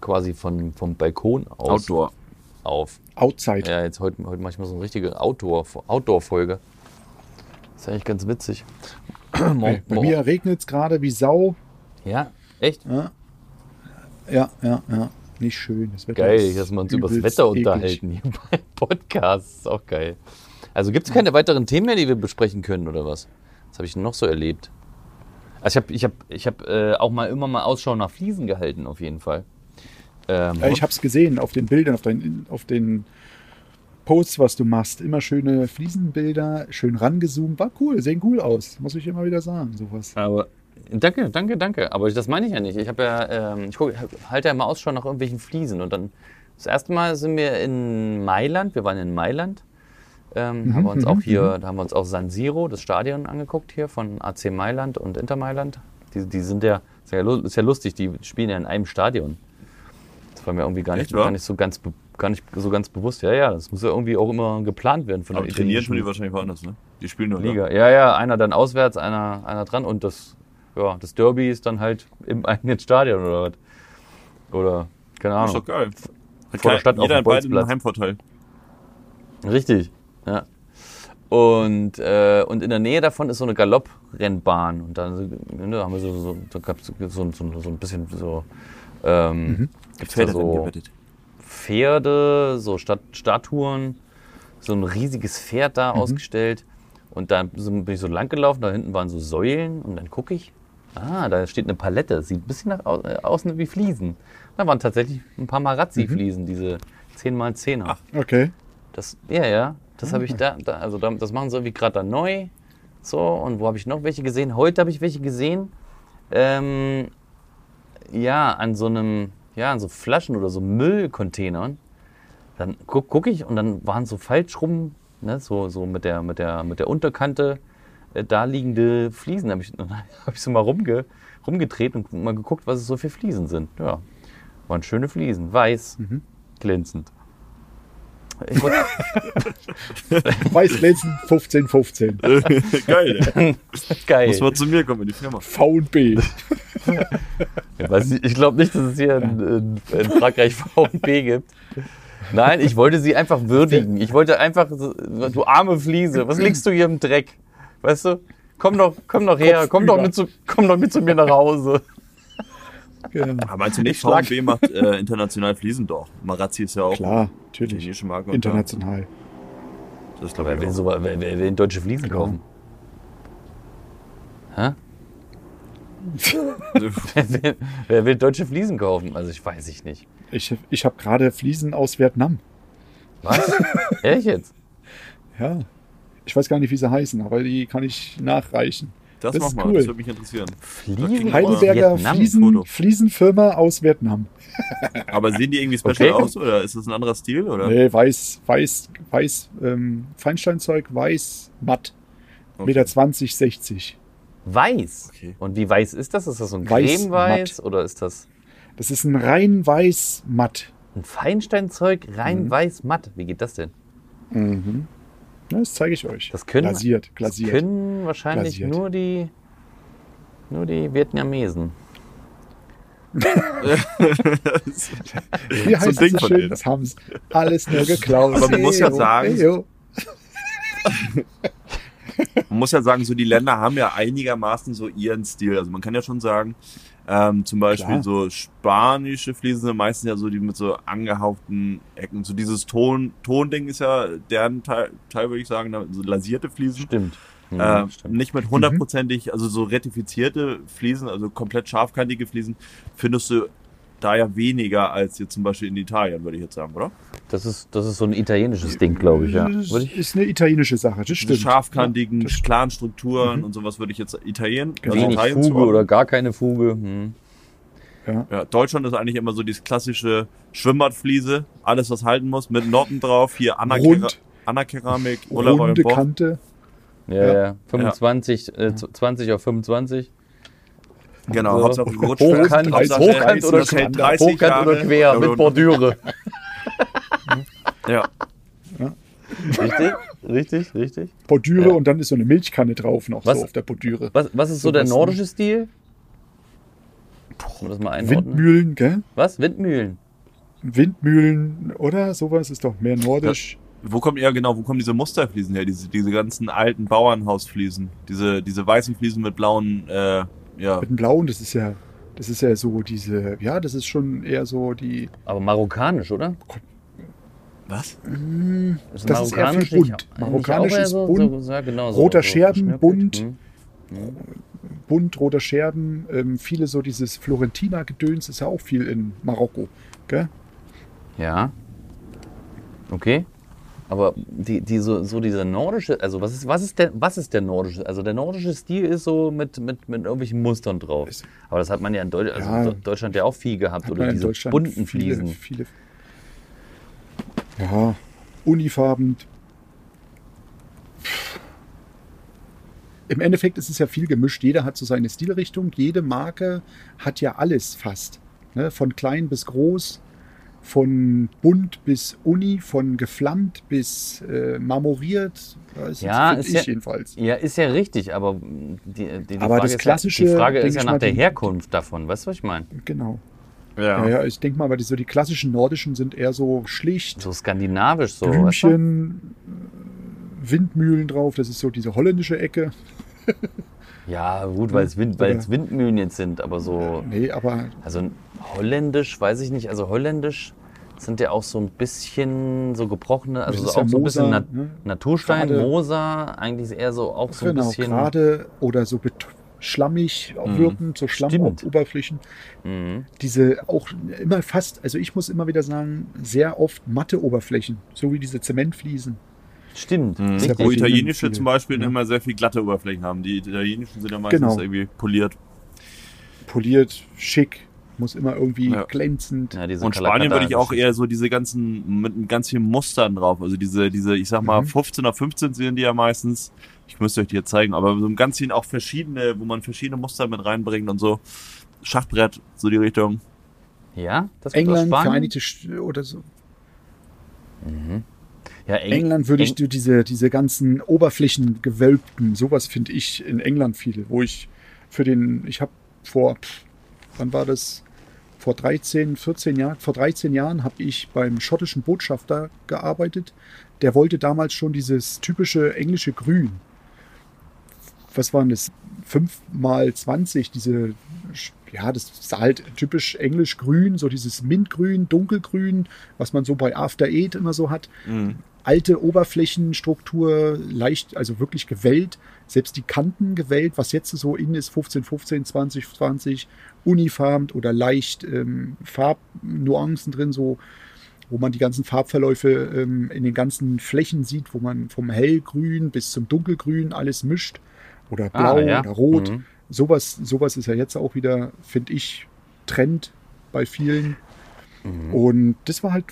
quasi von, vom Balkon aus Outdoor. Auf. Outside. Ja, jetzt heute, heute manchmal so eine richtige Outdoor- Outdoor-Folge. ist eigentlich ganz witzig. Hey, bei mir regnet es gerade wie Sau. Ja, echt? Ja, ja, ja. ja. Nicht schön. Das Wetter Geil, dass wir uns über das Wetter eklig. unterhalten hier beim Podcast. Ist auch geil. Also gibt es keine weiteren Themen mehr, die wir besprechen können, oder was? Was habe ich noch so erlebt? Also ich habe ich hab, ich hab, äh, auch mal immer mal Ausschau nach Fliesen gehalten, auf jeden Fall. Ähm, Ja, ich habe es gesehen auf den Bildern, auf, dein, auf den Posts, was du machst. Immer schöne Fliesenbilder, schön rangezoomt. War cool, sehen cool aus. Muss ich immer wieder sagen, sowas. aber danke, danke, danke. Aber das meine ich ja nicht. Ich habe ja, ähm, ich guck, halte ja immer Ausschau nach irgendwelchen Fliesen. Und dann das erste Mal sind wir in Mailand. Wir waren in Mailand. Ähm, haben wir uns auch hier, da haben wir uns auch San Siro, das Stadion, angeguckt hier von AC Mailand und Inter Mailand. Die, die sind ja, ist ja lustig, die spielen ja in einem Stadion. Das war mir irgendwie gar nicht, Echt, gar nicht so ganz, gar nicht so ganz bewusst. Ja, ja, das muss ja irgendwie auch immer geplant werden von Aber der trainieren tun die wahrscheinlich woanders, ne? Die spielen nur. Liga. Ja, ja, einer dann auswärts, einer, einer dran und das, ja, das Derby ist dann halt im eigenen Stadion oder was. Oder, keine Ist Ahnung. doch geil. Hat Vor der Stadt auf jeder dem hat beide einen. Heimvorteil. Richtig, ja. Und, äh, und in der Nähe davon ist so eine Galopprennbahn. Und dann ne, haben wir so, so, so, so, so, so ein bisschen so. Ähm, gibt's da Pferde werden so. Pferde, so Stat Statuen, so ein riesiges Pferd da ausgestellt. Und da bin ich so lang gelaufen, da hinten waren so Säulen und dann gucke ich, ah, da steht eine Palette, sieht ein bisschen nach, au- äh, aus wie Fliesen. Da waren tatsächlich ein paar Marazzi-Fliesen, diese 10x10er. Okay. Das, ja, ja, das habe ich da, da, also da, das machen sie irgendwie gerade da neu. So, und wo habe ich noch welche gesehen? Heute habe ich welche gesehen. Ähm, ja, an so einem, ja, an so Flaschen oder so Müllcontainern. Dann gucke guck ich und dann waren so falsch rum, ne, so, so mit, der, mit, der, mit der Unterkante äh, da liegende Fliesen. Hab ich, dann habe ich so mal rumge, rumgedreht und mal geguckt, was es so für Fliesen sind. Ja, waren schöne Fliesen, weiß, glänzend. Ich wollte, Weißglänzen 15, 15. Geil, ey. geil. Muss mal zu mir kommen in die Firma. V&B. Nicht, ich glaube nicht, dass es hier in, in, in Frankreich V&B gibt. Nein, ich wollte sie einfach würdigen. Ich wollte einfach, du arme Fliese, was liegst du hier im Dreck? Weißt du? Komm doch, komm doch her, komm doch, mit zu, komm doch mit zu mir nach Hause. Genau. Aber meinst du nicht. VfB macht äh, international Fließen doch? Marazzi ist ja auch Klar, natürlich. Marke. International. da- Das glaube Wer ich will, auch. so, wer, wer will deutsche Fliesen Genau. kaufen? Hä? wer, will, wer will deutsche Fliesen kaufen? Also ich weiß ich nicht. Ich, ich habe gerade Fliesen aus Vietnam. Was? Ehrlich jetzt? Ja. Ich weiß gar nicht, wie sie heißen, aber die kann ich nachreichen. Das, Das mach ist mal, cool. das würde mich interessieren. Fliesen Heidelberger aus Vietnam? Fliesen. Fliesenfirma aus Vietnam. Aber sehen die irgendwie special Okay. aus oder ist das ein anderer Stil? Oder? Nee, weiß, weiß, weiß, ähm, Feinsteinzeug, weiß, matt. Okay. Meter 20, 60. Weiß. Okay. Und wie weiß ist das? Ist das so ein Weiß, Cremeweiß oder ist das Das ist ein rein weiß matt. ein Feinsteinzeug rein Mhm. weiß matt? Wie geht das denn? Ja, das zeige ich euch. Das können, glasiert, Das glasiert. können wahrscheinlich Glasiert. nur die nur die Vietnamesen. Wie heißt so ein Ding das so von schön? denen. Das haben sie alles nur geklaut. Aber man muss ja Eyo, sagen, eyo. Man muss ja sagen, so die Länder haben ja einigermaßen so ihren Stil. Also man kann ja schon sagen, ähm, zum Beispiel Klar. so spanische Fliesen sind meistens ja so die mit so angehauchten Ecken. So dieses Ton, Tonding ist ja deren Teil, Teil würde ich sagen, so lasierte Fliesen. Stimmt. Mhm, Äh, stimmt. nicht mit hundertprozentig, also so retifizierte Fliesen, also komplett scharfkantige Fliesen, findest du da ja weniger als jetzt zum Beispiel in Italien, würde ich jetzt sagen, oder? Das ist, das ist so ein italienisches Ding, glaube ich, ja. Ich, ist eine italienische Sache, das Diese stimmt. scharfkantigen, Ja, klaren Strukturen und sowas würde ich jetzt Italien, Genau. wenig Italien Fuge oder gar keine Fuge. Hm. ja. Ja, Deutschland ist eigentlich immer so dieses klassische Schwimmbadfliese, alles was halten muss, mit Noten drauf, hier Anakera Rund. Anna-Keramik, Polaroid Runde. Kante. Ja, Ja. ja. 25, äh, 20 auf 25. Genau, So. Hauptsache gerutscht. Hochkant, Hauptsache Hochkant oder das hält quer. 30 Hochkant Jahre. oder quer mit Bordüre. Ja, Richtig? Richtig, richtig. Bordüre Ja. und dann ist so eine Milchkanne drauf noch Was- so auf der Bordüre. Was, was ist so So der was, nordische Stil? Kann man das mal einordnen? Windmühlen, gell? Was? Windmühlen. Windmühlen, oder? Sowas ist doch mehr nordisch. wo kommt ja genau, wo kommen diese Musterfliesen her? Diese, diese ganzen alten Bauernhausfliesen, diese, diese weißen Fliesen mit blauen, äh, ja, Mit dem Blauen, das ist ja, das ist ja so diese, ja, das ist schon eher so die, Aber marokkanisch, oder? was? Ist Das ist eher viel marokkanisch bunt. Marokkanisch ist so, bunt. So, ja, genau, so, Roter so Scherben, bunt. Hm. bunt, roter Scherben, ähm, viele so dieses Florentina-Gedöns ist ja auch viel in Marokko, gell? Ja. Okay. Aber die, die so, so dieser nordische, also was ist, was ist der, was ist der nordische? Also der nordische Stil ist so mit, mit, mit irgendwelchen Mustern drauf. Aber das hat man ja in Deu also Ja. Do- Deutschland ja auch viel gehabt. Oder in diese Deutschland bunten viele, Fliesen. viele, ja, unifarben. Im Endeffekt ist es ja viel gemischt. Jeder hat so seine Stilrichtung. Jede Marke hat ja alles fast. Ne? Von klein bis groß, von bunt bis uni, von geflammt bis äh, marmoriert. Das Ja, ist ich ja- jedenfalls. Ja, ist ja richtig, aber die, die, die Aber Frage das ist klassische, ja, die Frage ist ja nach der Herkunft davon. Weißt du, was ich meine? Genau. Ja. Ja, ja, ich denke mal, aber die, so die klassischen nordischen sind eher so schlicht. So skandinavisch so. weißt du? Blümchen, äh, Windmühlen drauf, das ist so diese holländische Ecke. Ja, gut, weil es Wind, Windmühlen jetzt sind, aber so. Nee, aber Also holländisch, weiß ich nicht. Also holländisch sind ja auch so ein bisschen so gebrochene, also so ist ja auch so ein bisschen Nat ne? Naturstein, Gerade- Moser, eigentlich eher so auch so ein genau, bisschen. gerade oder so bet- schlammig Mhm. wirken, so Stimmt. Schlammoberflächen. Mhm. Diese auch immer fast, also ich muss immer wieder sagen, sehr oft matte Oberflächen, so wie diese Zementfliesen. Stimmt, Mhm. Wo italienische zum Beispiel ja. immer sehr viel glatte Oberflächen haben. Die italienischen sind ja meistens Genau. irgendwie poliert. Poliert, schick, muss immer irgendwie Ja. glänzend. Ja, diese Und Spanien würde ich auch eher so diese ganzen, mit ganz vielen Mustern drauf. Also diese, diese, ich sag mal, Mhm. 15 oder 15 sind die ja meistens. Ich müsste euch die jetzt zeigen, aber so ein ganz vielen auch verschiedene, wo man verschiedene Muster mit reinbringt und so. Schachbrett, so die Richtung. Ja, das England, Spanien? Vereinigte St- oder so. Ja, Eng England würde ich Eng- so diese, diese ganzen Oberflächengewölbten, sowas finde ich in England viel, wo ich für den, ich habe vor, wann war das? Vor 13, 14 Jahren, vor 13 Jahren habe ich beim schottischen Botschafter gearbeitet. Der wollte damals schon dieses typische englische Grün. Was waren das? 5 mal 20, diese, ja, das ist halt typisch englisch grün, so dieses Mintgrün, dunkelgrün, was man so bei After Eight immer so hat. Mhm. Alte Oberflächenstruktur, leicht, also wirklich gewellt, selbst die Kanten gewellt, was jetzt so in ist, 15, 15, 20, 20, unifarbt oder leicht ähm, Farbnuancen drin, so wo man die ganzen Farbverläufe ähm, in den ganzen Flächen sieht, wo man vom hellgrün bis zum dunkelgrün alles mischt oder Ah, blau ja. oder rot. Mhm. Sowas, sowas ist ja jetzt auch wieder, finde ich, Trend bei vielen. Und das war halt,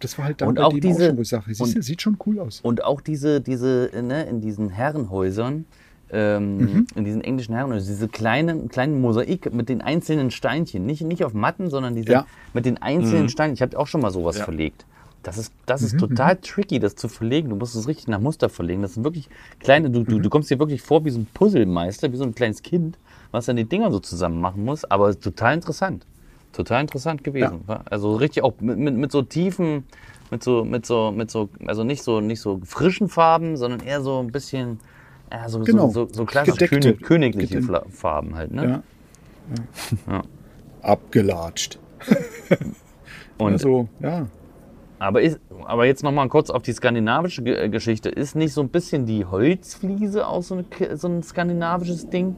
das war halt dann Mhm. Und bei auch dem diese- auch schon, sage, und- sieht schon cool aus. Und auch diese, diese, ne, in diesen Herrenhäusern, ähm, Mhm. in diesen englischen Herrenhäusern, diese kleinen, kleinen Mosaik mit den einzelnen Steinchen, nicht, nicht auf Matten, sondern diese, Ja. mit den einzelnen Steinchen. Ich habe auch schon mal sowas Ja. verlegt. Das ist, das Mhm, ist total tricky, das zu verlegen. Du musst es richtig nach Muster verlegen. Das sind wirklich kleine, du, Mhm. du, du kommst dir wirklich vor wie so ein Puzzlemeister, wie so ein kleines Kind, was dann die Dinger so zusammen machen muss. Aber total interessant. Total interessant gewesen. wa? Also richtig auch mit, mit, mit so tiefen, mit so, mit so, mit so, also nicht so, nicht so frischen Farben, sondern eher so ein bisschen, ja, so, Genau. so, so, so klassisch Gedeckte. König, königliche Gedeckt. Fla- Farben halt, ne? Ja. Ja. Abgelatscht. Und, also, ja. aber, ist, aber jetzt nochmal kurz auf die skandinavische Ge- Geschichte. Ist nicht so ein bisschen die Holzfliese auch so, eine, so ein skandinavisches Ding?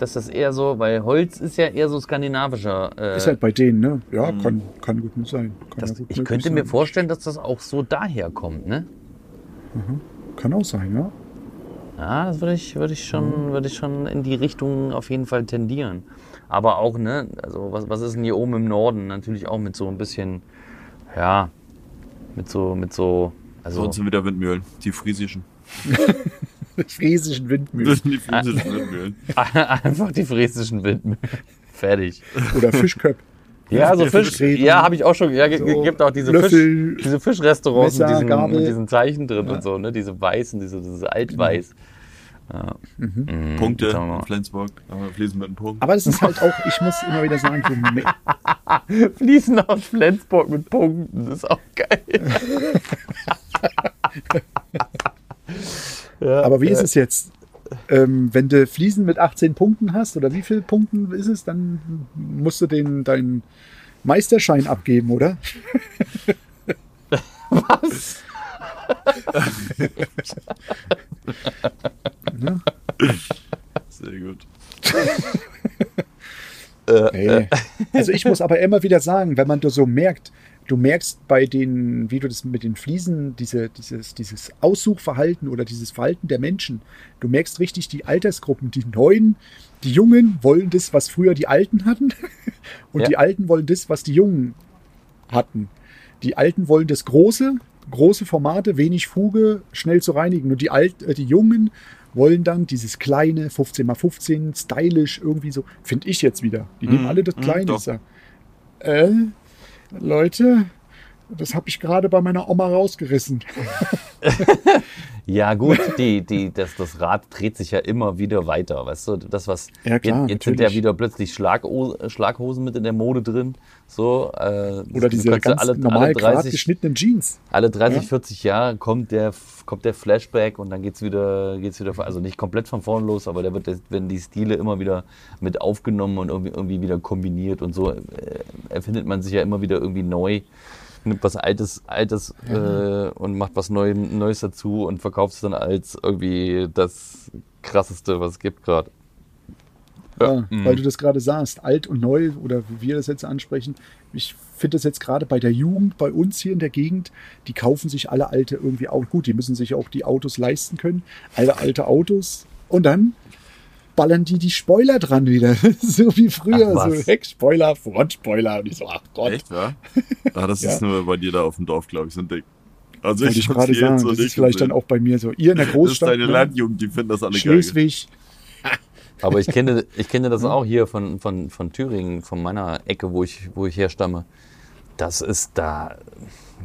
Dass das eher so, weil Holz ist ja eher so skandinavischer. Äh, Ist halt bei denen, ne? Ja, kann, kann gut sein. Kann das, ja gut ich könnte mir sein. vorstellen, dass das auch so daherkommt, ne? Kann auch sein, ja. Ja, das würde ich, würde ich, Mhm. schon, würde ich schon in die Richtung auf jeden Fall tendieren. Aber auch, ne, also was, was ist denn hier oben im Norden? Natürlich auch mit so ein bisschen, ja, mit so, mit so, So also uns sind wieder Windmühlen, die friesischen. Friesischen Das Windmühlen sind die friesischen Windmühlen. einfach die friesischen Windmühlen. Fertig. oder Fischköp. Ja, so Fisch, ja, habe ich auch schon, ja, So, gibt auch diese Löffel, Fisch, diese Fischrestaurants Messer, mit, diesen, Gabel. mit diesen Zeichen drin Ja. und so, ne, diese weißen, diese, diese altweiß. Ja. Mhm, Punkte wir mal. in Flensburg, aber fließen mit einem Punkt. Aber es ist halt auch, ich muss immer wieder sagen, so Fließen aus Flensburg mit Punkten, das ist auch geil. Aber wie ist es jetzt? Ähm, wenn du Fliesen mit 18 Punkten hast, oder wie viele Punkten ist es, dann musst du den, deinen Meisterschein abgeben, oder? Was? Ne? Sehr gut. Nee. Also ich muss aber immer wieder sagen, wenn man das so merkt, du merkst bei den, wie du das mit den Fliesen, diese, dieses, dieses Aussuchverhalten oder dieses Verhalten der Menschen, du merkst richtig die Altersgruppen, die Neuen, die Jungen wollen das, was früher die Alten hatten und Ja. die Alten wollen das, was die Jungen hatten. Die Alten wollen das Große, große Formate, wenig Fuge, schnell zu reinigen. Und die, Alt, äh, die Jungen wollen dann dieses kleine 15x15, stylisch, irgendwie so, finde ich jetzt wieder. Die nehmen Mhm, alle das mhm, Kleine. äh, Leute, das habe ich gerade bei meiner Oma rausgerissen. Ja, gut, die, die, das, das Rad dreht sich ja immer wieder weiter, weißt du? Das, was Ja, klar, jetzt, jetzt sind ja wieder plötzlich Schlagho Schlaghosen mit in der Mode drin. So, äh, Oder diese ganz normal gerade geschnittenen Jeans. Alle 30, Ja. 40 Jahre kommt der, kommt der Flashback und dann geht's wieder, geht's wieder, also nicht komplett von vorn los, aber da wird, werden die Stile immer wieder mit aufgenommen und irgendwie, irgendwie wieder kombiniert und so äh, erfindet man sich ja immer wieder irgendwie neu, nimmt was Altes, Altes äh, und macht was Neu, Neues dazu und verkauft es dann als irgendwie das Krasseste, was es gibt gerade. Ja, Mhm. weil du das gerade sagst, alt und neu oder wie wir das jetzt ansprechen. Ich finde das jetzt gerade bei der Jugend bei uns hier in der Gegend, die kaufen sich alle alte irgendwie auch gut, die müssen sich auch die Autos leisten können, alle alte Autos und dann ballern die die Spoiler dran wieder, so wie früher, Ach, so? Heckspoiler, Frontspoiler und ich so, ach Gott. Echt, wa? Ah, das Ja. ist nur bei dir da auf dem Dorf, glaube ich, so ein Ding. Also Wollte ich hab's gerade sagen, jetzt so das nicht ist vielleicht dann gesehen. auch bei mir so. Ihr in der Das ist Großstadt, deine ne? Landjugend, die finden das alle geil. Schleswig, Aber ich kenne, ich kenne das auch hier von, von, von Thüringen, von meiner Ecke, wo ich, wo ich herstamme. Das ist da,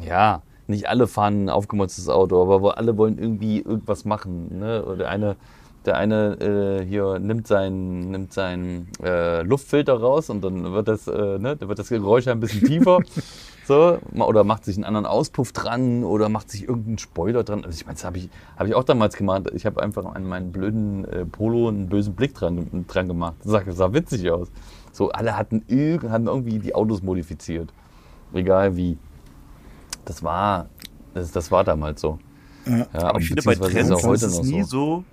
ja, nicht alle fahren ein aufgemotztes Auto, aber alle wollen irgendwie irgendwas machen. Ne? Oder der eine, der eine äh, hier nimmt seinen, nimmt seinen äh, Luftfilter raus und dann wird das, äh, ne, dann wird das Geräusch ein bisschen tiefer. So, oder macht sich einen anderen Auspuff dran oder macht sich irgendeinen Spoiler dran. Also ich meine, das habe ich, hab ich auch damals gemacht. Ich habe einfach an meinen blöden äh, Polo einen bösen Blick dran, dran gemacht. Das sah, das sah witzig aus. So, alle hatten, irg- hatten irgendwie die Autos modifiziert. Egal wie. Das war, Das, das war damals so. Ja. Ja, Aber ich finde, bei Trends ist es nie so.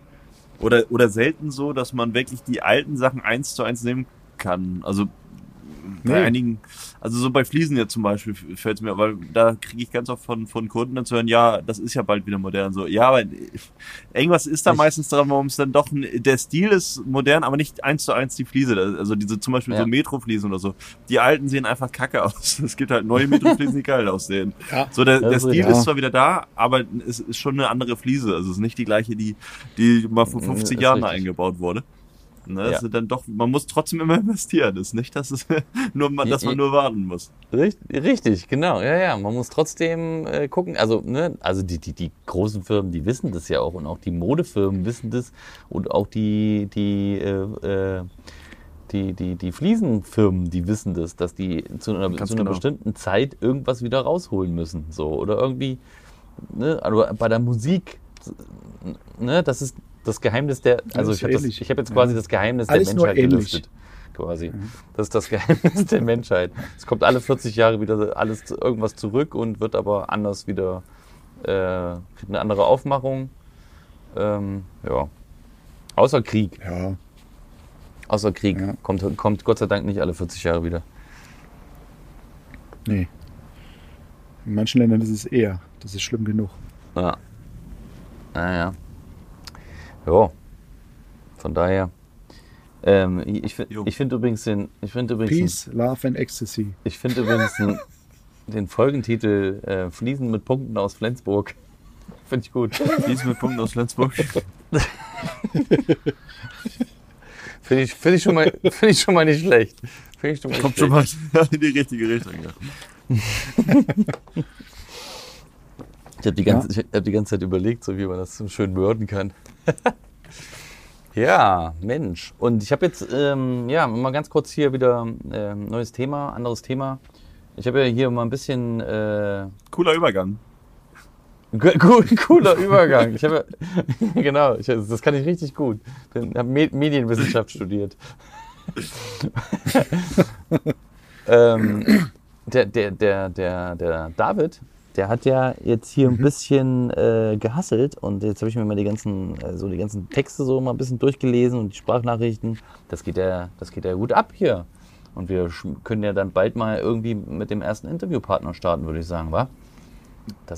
Oder, oder selten so, dass man wirklich die alten Sachen eins zu eins nehmen kann. Also bei Nee. einigen, also so bei Fliesen jetzt zum Beispiel fällt es mir, weil da kriege ich ganz oft von, von Kunden dann zu hören, ja, das ist ja bald wieder modern. So, ja, aber irgendwas ist da Ich- meistens dran, warum es dann doch, der Stil ist modern, aber nicht eins zu eins die Fliese. Also diese zum Beispiel Ja. so Metrofliesen oder so. Die alten sehen einfach kacke aus. Es gibt halt neue Metrofliesen, die geil aussehen. Ja. So, der, der Stil richtig. ist zwar wieder da, aber es ist schon eine andere Fliese. Also es ist nicht die gleiche, die, die mal vor Mhm, 50 ist Jahren eingebaut wurde. Ne, Ja. dann doch, man muss trotzdem immer investieren. Das ist nicht, dass es nur, man- dass man nur warten muss. Richtig, richtig, genau. Ja, ja. Man muss trotzdem äh, gucken. Also, ne, also die, die, die großen Firmen, die wissen das ja auch und auch die Modefirmen wissen das und auch die, die, äh, äh, die, die, die Fliesenfirmen, die wissen das, dass die zu einer, zu einer genau. bestimmten Zeit irgendwas wieder rausholen müssen. So. Oder irgendwie, ne, also bei der Musik, ne, das ist das Geheimnis der, also ich habe hab jetzt Ja. quasi das Geheimnis Alles der Menschheit gelüftet. Quasi. Das ist das Geheimnis der Menschheit. Es kommt alle 40 Jahre wieder alles irgendwas zurück und wird aber anders wieder, äh, kriegt eine andere Aufmachung. Ähm, ja. Außer Krieg. Ja, Außer Krieg. Ja. Kommt, kommt Gott sei Dank nicht alle 40 Jahre wieder. nee. In manchen Ländern ist es eher. Das ist schlimm genug. Ja. Naja. Ja. Von daher. Ähm, ich ich, finde übrigens den, ich finde übrigens, Peace, Love and Ecstasy. ich finde übrigens den, den Folgentitel äh, Fliesen mit Punkten aus Flensburg. Finde ich gut. Fliesen mit Punkten aus Flensburg. Finde ich, finde ich, schon mal- finde ich schon mal nicht schlecht. Finde ich schon mal Kommt schon mal in die richtige Richtung. Ja. Ich habe die, ganze- ich hab die ganze Zeit überlegt, so wie man das so schön worden kann. ja, Mensch. Und ich habe jetzt, ähm, ja, mal ganz kurz hier wieder ähm, neues Thema, anderes Thema. Ich habe ja hier mal ein bisschen äh, Cooler Übergang. Cooler Übergang. Ich habe, genau, ich, das kann ich richtig gut. Ich habe Me Medienwissenschaft studiert. ähm, der, der, der, der, der David, der hat ja jetzt hier ein bisschen äh, gehasselt und jetzt habe ich mir mal die ganzen, äh, so die ganzen Texte so mal ein bisschen durchgelesen und die Sprachnachrichten. Das geht ja, das geht ja gut ab hier. Und wir können ja dann bald mal irgendwie mit dem ersten Interviewpartner starten, würde ich sagen, wa?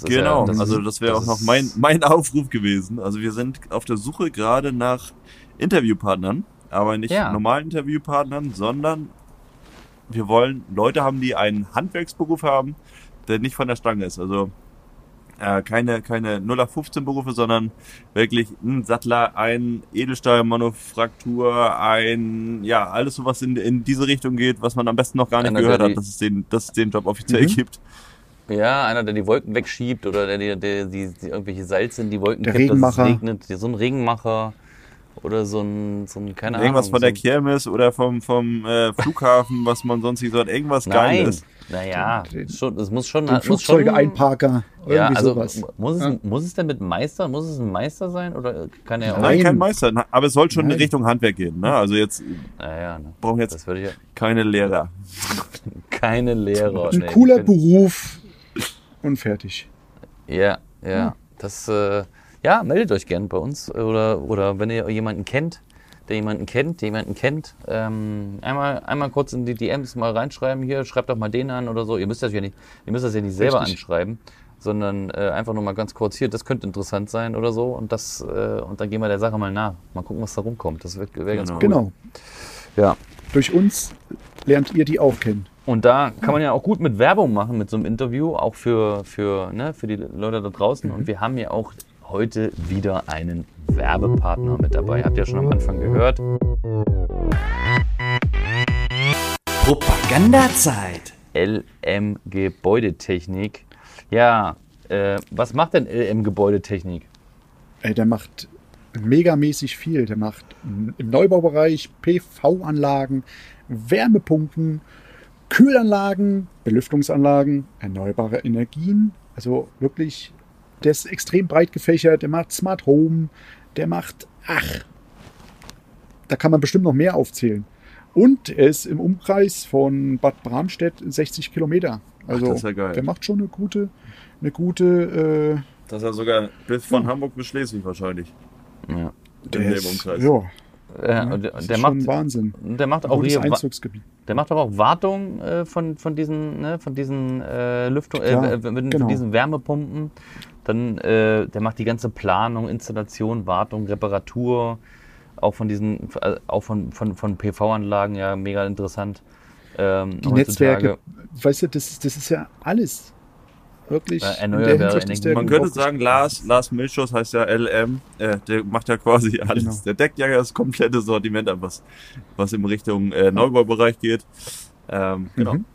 Genau, ja, das also das wäre auch noch mein, mein Aufruf gewesen. Also wir sind auf der Suche gerade nach Interviewpartnern, aber nicht Ja. normalen Interviewpartnern, sondern wir wollen Leute haben, die einen Handwerksberuf haben, der nicht von der Stange ist. Also äh, keine, keine 0815-Berufe, sondern wirklich ein Sattler, ein Edelstahlmanufaktur, ein, ja, alles so, was in, in diese Richtung geht, was man am besten noch gar nicht Einer, gehört der hat, die- dass es den, dass es den Job offiziell Mhm. gibt. Ja, einer, der die Wolken wegschiebt oder der, der, der die, die irgendwelche Salz in die Wolken Der kippt, dass Regenmacher. es regnet. So ein Regenmacher oder so ein, so ein keine Irgendwas Ahnung. von der so ein, Kirmes oder vom, vom äh, Flughafen, was man sonst nicht so hat. Irgendwas Nein, Geiles. naja, Den- schon, es muss schon... Den schon Flugzeuge-Einparker, irgendwie ja, also sowas. muss es, Ja. muss es denn mit Meister, muss es ein Meister sein oder kann er auch... Nein, kein Meister. Aber es soll schon in Nein. Richtung Handwerk gehen. Ne? Also jetzt Naja, ne, brauchen jetzt das würde ich ja... keine Lehrer. Keine Lehrer. Ein nee, cooler Beruf und fertig. Ja, ja. Das, äh, ja, meldet euch gern bei uns. Oder, oder wenn ihr jemanden kennt, der jemanden kennt, der jemanden kennt, ähm, einmal, einmal kurz in die DMs mal reinschreiben hier, schreibt doch mal den an oder so. Ihr müsst das ja nicht, ihr müsst das ja nicht selber Richtig. anschreiben, sondern äh, einfach nur mal ganz kurz hier, das könnte interessant sein oder so. Und das, äh, und dann gehen wir der Sache mal nach. Mal gucken, was da rumkommt. Das wäre wär ganz Genau. cool. Genau. Ja. Durch uns lernt ihr die auch kennen. Und da kann man ja auch gut mit Werbung machen, mit so einem Interview, auch für, für, ne, für die Leute da draußen. Und wir haben ja auch heute wieder einen Werbepartner mit dabei. Habt ihr schon am Anfang gehört. Propagandazeit. LM Gebäudetechnik. Ja, äh, was macht denn LM Gebäudetechnik? Ey, der macht megamäßig viel. Der macht im Neubaubereich PV-Anlagen, Wärmepumpen, Kühlanlagen, Belüftungsanlagen, erneuerbare Energien. Also wirklich, der ist extrem breit gefächert. Der macht Smart Home, der macht, ach, da kann man bestimmt noch mehr aufzählen. Und er ist im Umkreis von Bad Bramstedt 60 Kilometer. Also das ist ja geil. der macht schon eine gute, eine gute. Das ist ja sogar bis von Hamburg bis Schleswig wahrscheinlich. Ja. Äh, der dem ist, Umkreis. ja, Ja, ne, und der, das ist der schon macht, Wahnsinn. der macht auch hier, Einzugsgebiet. der macht doch auch Wartung äh, von, von diesen, ne, von diesen äh, Lüftung, äh, Klar, äh, genau. von diesen Wärmepumpen. Dann, äh, der macht die ganze Planung, Installation, Wartung, Reparatur, auch von diesen, äh, auch von, von, von PV-Anlagen, ja, mega interessant. Ähm, Die Netzwerke, weißt du, das, ist- das ist ja alles. Wirklich. Der erneuerbare Energien. Man gut könnte sagen, Lars, Lars Milchschuss heißt ja LM, äh, der macht ja quasi alles. Genau. Der deckt ja das komplette Sortiment ab, was, was in Richtung äh, Neubaubereich geht. Ähm, genau. Mhm.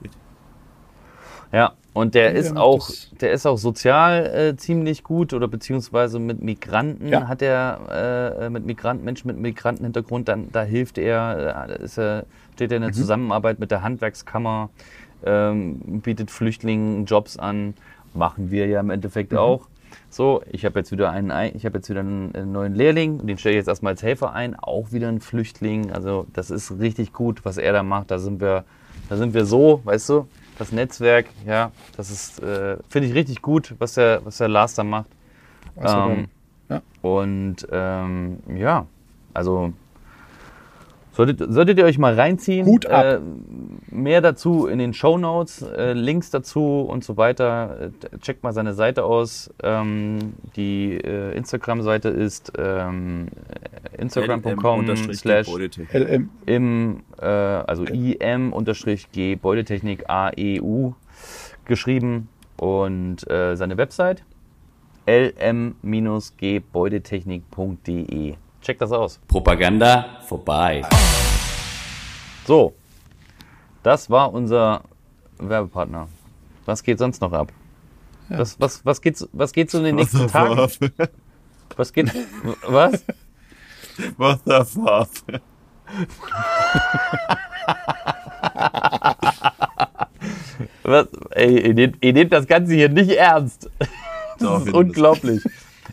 Ja, und der Ja, ist auch, der ist auch sozial äh, ziemlich gut oder beziehungsweise mit Migranten Ja. hat er äh, mit Migranten, Menschen mit Migrantenhintergrund, dann da hilft er, äh, ist er, steht er in der Mhm. Zusammenarbeit mit der Handwerkskammer, ähm, bietet Flüchtlingen Jobs an, machen wir ja im Endeffekt Mhm. auch. So, ich habe jetzt wieder einen, ein- ich habe jetzt wieder einen, einen neuen Lehrling, den stelle ich jetzt erstmal als Helfer ein, auch wieder ein Flüchtling. Also das ist richtig gut, was er da macht. Da sind wir, da sind wir so, weißt du, das Netzwerk, ja, das ist, äh, finde ich richtig gut, was der, was der Lars da macht. Also ähm, dann, Und ähm, ja, also solltet, solltet ihr euch mal reinziehen. Hut ab. Äh, mehr dazu in den Show Notes, äh, Links dazu und so weiter. Äh, checkt mal seine Seite aus. Ähm, die äh, Instagram-Seite ist ähm, instagram.com slash im, äh, also im-g Beutechnik AEU geschrieben und äh, seine Website lm-gbeudetechnik.de. Checkt das aus. Propaganda vorbei. So, das war unser Werbepartner. Was geht sonst noch ab? Was, was, was, geht, was geht so in den nächsten Tagen? Was geht. Was? What the fuck? was? Ey, ihr nehmt, ihr nehmt das Ganze hier nicht ernst. Das Doch, ist unglaublich.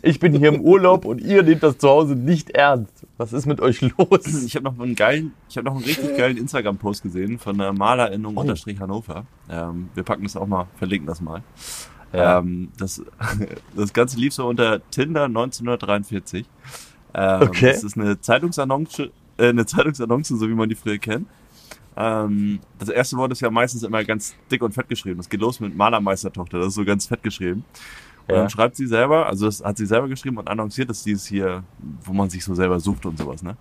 Ich bin hier im Urlaub und ihr nehmt das zu Hause nicht ernst. Was ist mit euch los? Ich habe noch einen geilen, ich habe noch einen richtig geilen Instagram-Post gesehen von der Malerinnung unterstrich Hannover. Ähm, wir packen das auch mal, verlinken das mal. Ja. Ähm, das, das Ganze lief so unter Tinder 1943. Ähm, Okay. Das ist eine Zeitungsannonce, äh, eine Zeitungsannonce, so wie man die früher kennt. Ähm, das erste Wort ist ja meistens immer ganz dick und fett geschrieben. Das geht los mit Malermeistertochter, das ist so ganz fett geschrieben. Und Ja. dann schreibt sie selber, also das hat sie selber geschrieben und annonciert, dass dieses hier, wo man sich so selber sucht und sowas, ne?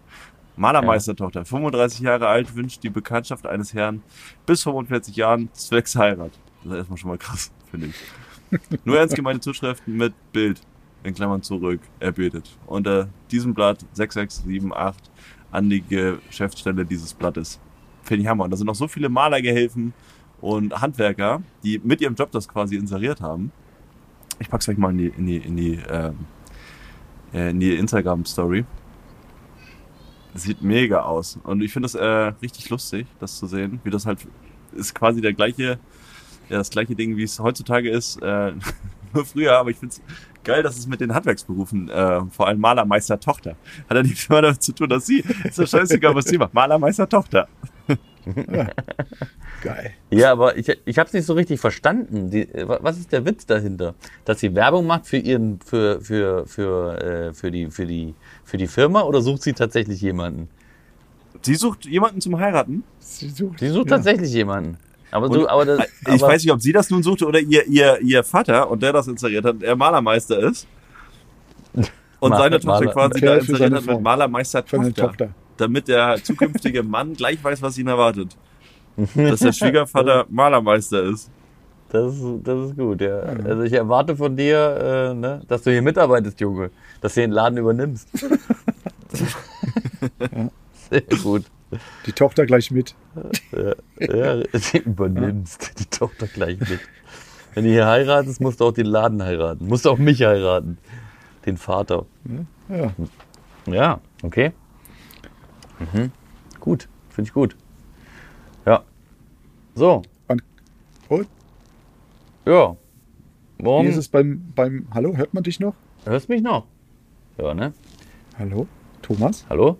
Malermeistertochter, 35 Jahre alt, wünscht die Bekanntschaft eines Herrn bis 45 Jahren zwecks Heirat. Das ist erstmal schon mal krass, finde ich. Nur ernst gemeinte Zuschriften mit Bild, in Klammern zurück, er betet. Unter diesem Blatt 6678 an die Geschäftsstelle dieses Blattes. Finde ich Hammer. Und da sind noch so viele Malergehilfen und Handwerker, die mit ihrem Job das quasi inseriert haben. Ich pack's euch mal in die, in die, in die, ähm, äh, in die Instagram-Story. Sieht mega aus. Und ich finde es äh, richtig lustig, das zu sehen, wie das halt ist quasi der gleiche, ja, das gleiche Ding, wie es heutzutage ist, äh, nur früher, aber ich finde es geil, dass es mit den Handwerksberufen, äh, vor allem Malermeister Tochter, hat ja nichts mehr damit zu tun, dass sie, ist doch scheißegal, was sie macht, Malermeister Tochter. Geil. Ja, aber ich, ich habe es nicht so richtig verstanden. Die, äh, wa- was ist der Witz dahinter? Dass sie Werbung macht für ihren, für, für, für, äh, für, die, für, die, für die Firma oder sucht sie tatsächlich jemanden? Sie sucht jemanden zum Heiraten. Sie sucht, Sie sucht ja. tatsächlich jemanden. Aber du, Und- aber das, Ich aber, weiß nicht, ob sie das nun suchte oder ihr, ihr, ihr Vater und der das installiert hat, der Malermeister ist. Und Maler- seine Tochter Maler- quasi da installiert hat mit. Malermeister Für seine Tochter. Damit der zukünftige Mann gleich weiß, was ihn erwartet. Dass der Schwiegervater Malermeister ist. Das ist, das ist gut, ja. Also ich erwarte von dir, äh, ne, dass du hier mitarbeitest, Junge. Dass du den Laden übernimmst. Sehr gut. Die Tochter gleich mit. Ja, sie übernimmst die Tochter gleich mit. Wenn du hier heiratest, musst du auch den Laden heiraten. Musst du auch mich heiraten. Den Vater. Ja. Ja, okay. Mhm. Gut, finde ich gut. Ja. So, Und ja. wie Warum? ist es beim, beim Hallo? Hört man dich noch? Hörst mich noch? Ja, ne? Hallo? Thomas? Hallo?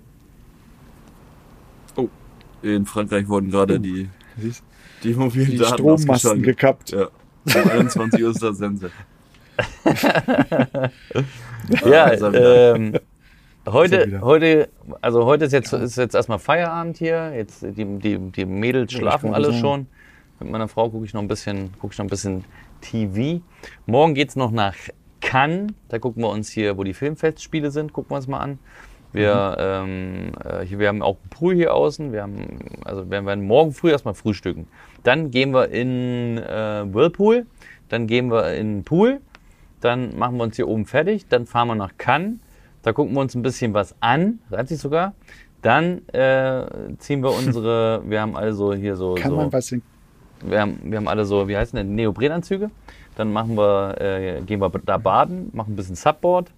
In Frankreich wurden gerade die, Siehst, die mobilen die Daten Strommasten gekappt. Ja. Um 21 Uhr ist das Sense. Ja, er wieder. ähm, heute, heute, also heute ist jetzt, ist jetzt erstmal Feierabend hier. Jetzt die, die, die Mädels schlafen alle sagen. schon. Mit meiner Frau gucke ich noch ein bisschen, gucke ich noch ein bisschen TV. Morgen geht's noch nach Cannes. Da gucken wir uns hier, wo die Filmfestspiele sind, gucken wir uns mal an. Wir, ähm, äh, hier, wir haben auch einen Pool hier außen. Wir haben, also wir werden morgen früh erstmal frühstücken. Dann gehen wir in äh, Whirlpool. Dann gehen wir in den Pool. Dann machen wir uns hier oben fertig. Dann fahren wir nach Cannes. Da gucken wir uns ein bisschen was an. Reizt sich sogar. Dann äh, ziehen wir unsere, wir haben also hier so, Kann so man was in wir haben, wir haben alle so, wie heißen denn, Neoprenanzüge. Dann machen wir, äh, gehen wir da baden, machen ein bisschen Subboard.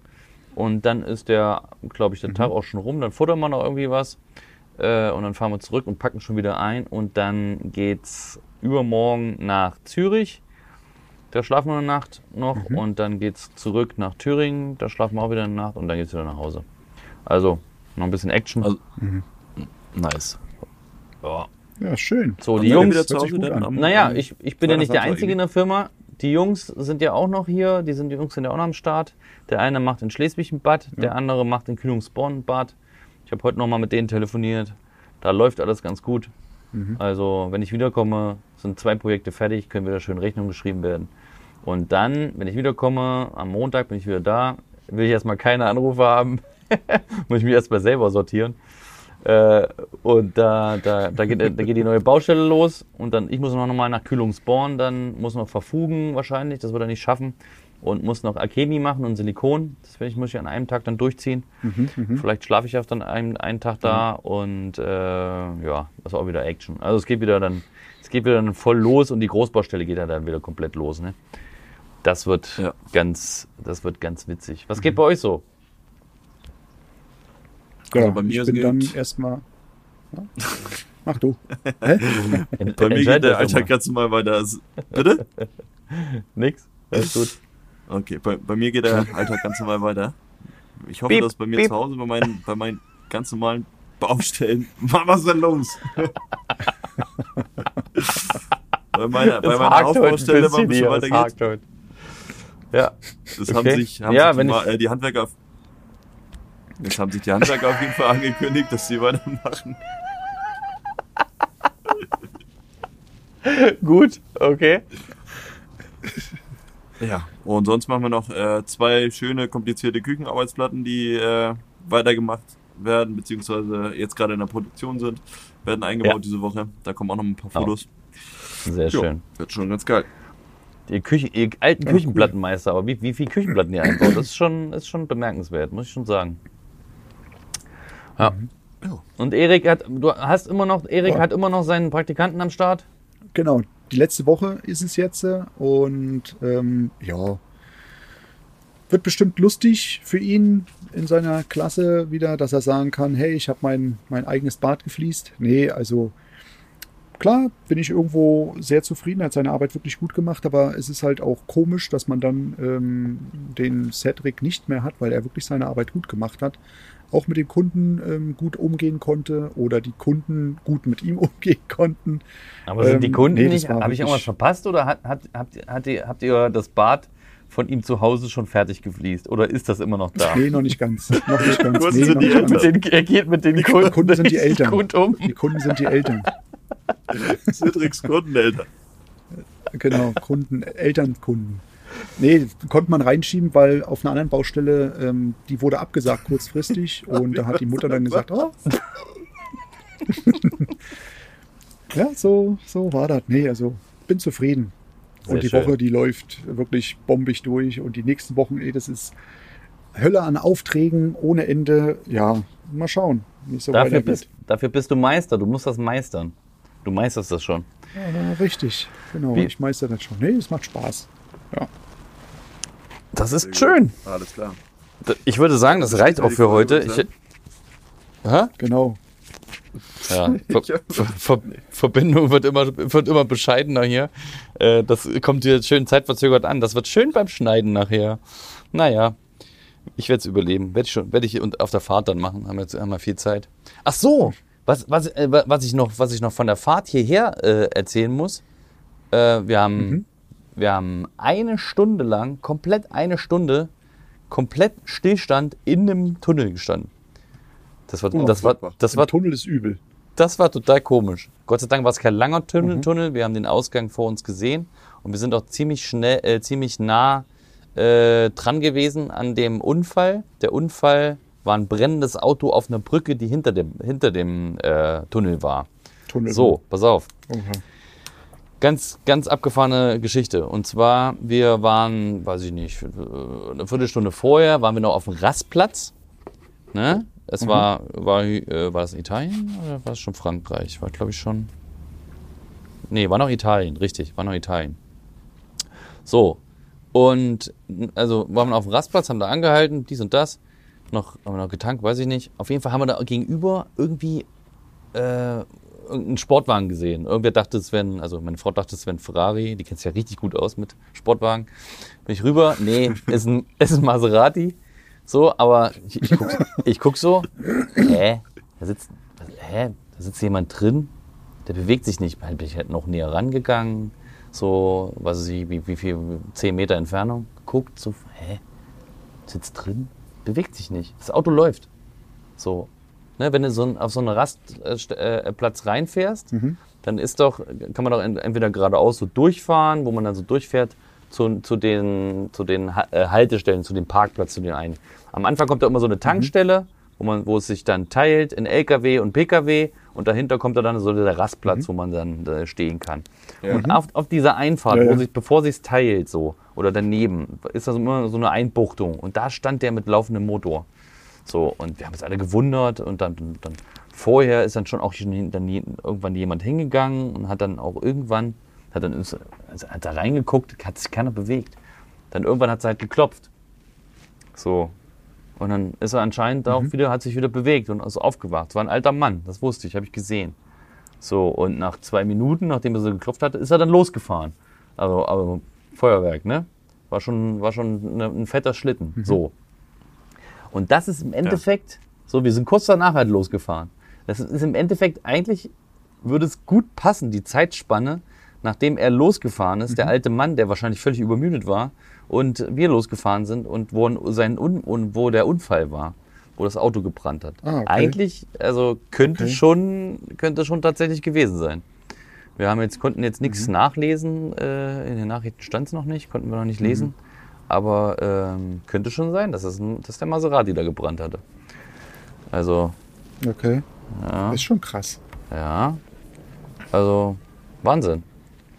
Und dann ist der, glaube ich, der Tag auch schon rum. Dann futtern wir noch irgendwie was. Äh, und dann fahren wir zurück und packen schon wieder ein. Und dann geht's übermorgen nach Zürich. Da schlafen wir eine Nacht noch. Und dann geht's zurück nach Thüringen. Da schlafen wir auch wieder eine Nacht. Und dann geht's wieder nach Hause. Also, noch ein bisschen Action. Also- Nice. ja. Ja, schön. So, Und die Jungs. wieder zu Hause gut dann an. am- Naja, ich, ich bin ja nicht der Einzige in der Firma. Die Jungs sind ja auch noch hier. Die, sind, die Jungs sind ja auch noch am Start. Der eine macht in Schleswig ein Bad, der andere macht in Kühlungsborn ein Bad. Ich habe heute noch mal mit denen telefoniert. Da läuft alles ganz gut. Also, wenn ich wiederkomme, sind zwei Projekte fertig, können wieder schön Rechnung geschrieben werden. Und dann, wenn ich wiederkomme, am Montag bin ich wieder da, will ich erstmal keine Anrufe haben. Muss ich mich erstmal selber sortieren. Äh, und da, da, da, geht, da geht die neue Baustelle los und dann ich muss noch mal nach Kühlungsborn, dann muss noch verfugen wahrscheinlich, das wird er nicht schaffen und muss noch Alchemie machen und Silikon. Das ich, muss ich an einem Tag dann durchziehen. Vielleicht schlafe ich auch dann einen, einen Tag da und äh, ja, das ist auch wieder Action. Also es geht wieder dann, es geht wieder dann voll los und die Großbaustelle geht ja dann wieder komplett los. Ne? Das wird Ja. ganz, das wird ganz witzig. Was geht bei euch so? Ja, Also bei mir ich bin dann geht- erstmal. Ja? Mach du. Bei mir geht der das Alltag ganz normal weiter. Es- Bitte? Nix? Alles gut. Okay, bei, bei mir geht der Alltag ganz normal weiter. Ich hoffe, dass bei mir piep. zu Hause bei meinen, bei meinen ganz normalen Baustellen. Mann, was ist denn los? bei meiner, bei meiner Hauptbaustelle war ein bisschen weiter. Ja, Das Okay. haben sich, haben Ja, sich die, äh, die Handwerker. auf- Das haben sich die Handwerker auf jeden Fall angekündigt, dass sie weitermachen. gut, okay. Ja. Und sonst machen wir noch äh, zwei schöne, komplizierte Küchenarbeitsplatten, die äh, weitergemacht werden, beziehungsweise jetzt gerade in der Produktion sind, werden eingebaut Ja. diese Woche. Da kommen auch noch ein paar Oh. Fotos. Sehr Jo, schön. Wird schon ganz geil. Ihr, Küchen, ihr alten Ja, Küchenplattenmeister, aber wie, wie viel Küchenplatten ihr einbaut, das ist schon, ist schon bemerkenswert, muss ich schon sagen. Ja. Und Erik hat, du hast immer noch, Erik Ja. hat immer noch seinen Praktikanten am Start. Genau, die letzte Woche ist es jetzt äh, und ähm, ja, wird bestimmt lustig für ihn in seiner Klasse wieder, dass er sagen kann, hey, ich habe mein, mein eigenes Bad gefliest. Nee, also klar bin ich irgendwo sehr zufrieden, er hat seine Arbeit wirklich gut gemacht, aber es ist halt auch komisch, dass man dann ähm, den Cedric nicht mehr hat, weil er wirklich seine Arbeit gut gemacht hat. Auch mit den Kunden ähm, gut umgehen konnte oder die Kunden gut mit ihm umgehen konnten. Aber sind die Ähm, Kunden nee, nicht, habe ich irgendwas verpasst oder hat, hat, habt, ihr- hat ihr, habt ihr das Bad von ihm zu Hause schon fertig gefliest oder ist das immer noch da? Nee, noch nicht ganz. Noch nicht ganz. Nee, noch die nicht ganz. Mit den, er geht mit den Kunden, Kunden sind die Eltern. gut um. Die Kunden sind die Eltern. Cedrics Kundeneltern. Genau, Kunden, Elternkunden. Nee, konnte man reinschieben, weil auf einer anderen Baustelle, ähm, die wurde abgesagt kurzfristig und da hat die Mutter dann gesagt, oh. ja, so, so war das. Nee, also bin zufrieden. Sehr und die schön. Woche, die läuft wirklich bombig durch und die nächsten Wochen, ey, das ist Hölle an Aufträgen ohne Ende. Ja, mal schauen, wie es so Dafür weitergeht. bist, dafür bist du Meister, du musst das meistern. Du meisterst das schon. Ja, richtig, genau. Wie- Ich meister das schon. Nee, es macht Spaß. Ja. Das ist schön. Alles klar. Ich würde sagen, das reicht auch für heute. Ich, Hä? Genau. Ja, Ver Ver Ver Verbindung wird immer, wird immer bescheidener hier. Äh, das kommt hier schön zeitverzögert an. Das wird schön beim Schneiden nachher. Naja, ich werde es überleben. Werde ich, schon- werd ich und auf der Fahrt dann machen. Haben wir, jetzt, haben wir viel Zeit. Ach so, was, was, äh, wa- was, ich, noch, was ich noch von der Fahrt hierher äh, erzählen muss. Äh, wir haben wir haben eine Stunde lang, komplett eine Stunde, komplett Stillstand in einem Tunnel gestanden. Das war, Oh, das war, das war, Tunnel ist übel. das war total komisch. Gott sei Dank war es kein langer Tunnel, Mhm. Tunnel. Wir haben den Ausgang vor uns gesehen und wir sind auch ziemlich schnell, äh, ziemlich nah äh, dran gewesen an dem Unfall. Der Unfall war ein brennendes Auto auf einer Brücke, die hinter dem, hinter dem äh, Tunnel war. Tunnel. So, pass auf. Oha. Ganz, ganz abgefahrene Geschichte. Und zwar, wir waren, weiß ich nicht, eine Viertelstunde vorher waren wir noch auf dem Rastplatz. Ne? Es war, war, äh, war das Italien oder war es schon Frankreich? War, glaube ich, schon. Nee, war noch Italien, richtig, war noch Italien. So. Und also waren wir auf dem Rastplatz, haben da angehalten, dies und das. Noch, haben wir noch getankt, weiß ich nicht. Auf jeden Fall haben wir da gegenüber irgendwie äh, irgendeinen Sportwagen gesehen. Irgendwer dachte, es wäre ein, also meine Frau dachte, es wäre ein Ferrari. Die kennt sich ja richtig gut aus mit Sportwagen. Bin ich rüber, nee, ist ein, ist ein Maserati. So, aber ich, ich, guck, ich guck so, hä? Da sitzt, hä? Da sitzt jemand drin, der bewegt sich nicht. Bin ich halt noch näher rangegangen, so, was weiß ich, wie, wie viel, 10 Meter Entfernung. Guckt so, hä? Sitzt drin, bewegt sich nicht. Das Auto läuft. So, ne, wenn du so auf so einen Rastplatz äh, Platz reinfährst, dann ist doch, kann man doch en- entweder geradeaus so durchfahren, wo man dann so durchfährt, zu, zu den, zu den Ha- äh, Haltestellen, zu dem Parkplatz, zu den einen. Am Anfang kommt da immer so eine Tankstelle, wo, man, wo es sich dann teilt in LKW und PKW und dahinter kommt da dann so der Rastplatz, wo man dann äh, stehen kann. Und auf, auf dieser Einfahrt, Ja, wo ja. sich, bevor sich teilt so oder daneben, ist das immer so eine Einbuchtung und da stand der mit laufendem Motor. So, und wir haben uns alle gewundert und dann, dann vorher ist dann schon auch schon dann je- irgendwann jemand hingegangen und hat dann auch irgendwann, hat dann also hat da reingeguckt, hat sich keiner bewegt. Dann irgendwann hat es halt geklopft. So. Und dann ist er anscheinend auch wieder, hat sich wieder bewegt und ist aufgewacht. Es war ein alter Mann, das wusste ich, habe ich gesehen. So, und nach zwei Minuten, nachdem er so geklopft hatte, ist er dann losgefahren. Also, aber Feuerwerk, ne? War schon, war schon ne, ein fetter Schlitten. So. Und das ist im Endeffekt, so, wir sind kurz danach halt losgefahren. Das ist im Endeffekt eigentlich, würde es gut passen, die Zeitspanne, nachdem er losgefahren ist, der alte Mann, der wahrscheinlich völlig übermüdet war, und wir losgefahren sind und wo, sein Un und wo der Unfall war, wo das Auto gebrannt hat. Ah, okay. Eigentlich, also könnte Okay. schon, könnte schon tatsächlich gewesen sein. Wir haben jetzt, konnten jetzt nichts Mhm. nachlesen, äh, in den Nachrichten stand es noch nicht, konnten wir noch nicht lesen. Aber ähm, könnte schon sein, dass, es ein, dass der Maserati da gebrannt hatte. Also, Okay. ja, Ist schon krass. ja. Also, Wahnsinn.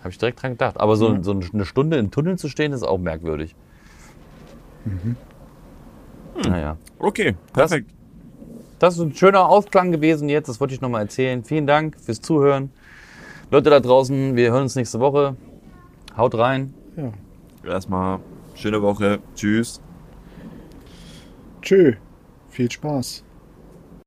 Habe ich direkt dran gedacht. Aber so, so eine Stunde im Tunnel zu stehen, ist auch merkwürdig. Naja. Okay, perfekt. Das ist ein schöner Ausklang gewesen jetzt, das wollte ich nochmal erzählen. Vielen Dank fürs Zuhören. Leute da draußen, wir hören uns nächste Woche. Haut rein. Ja. Erstmal schöne Woche. Tschüss. Tschö. Viel Spaß.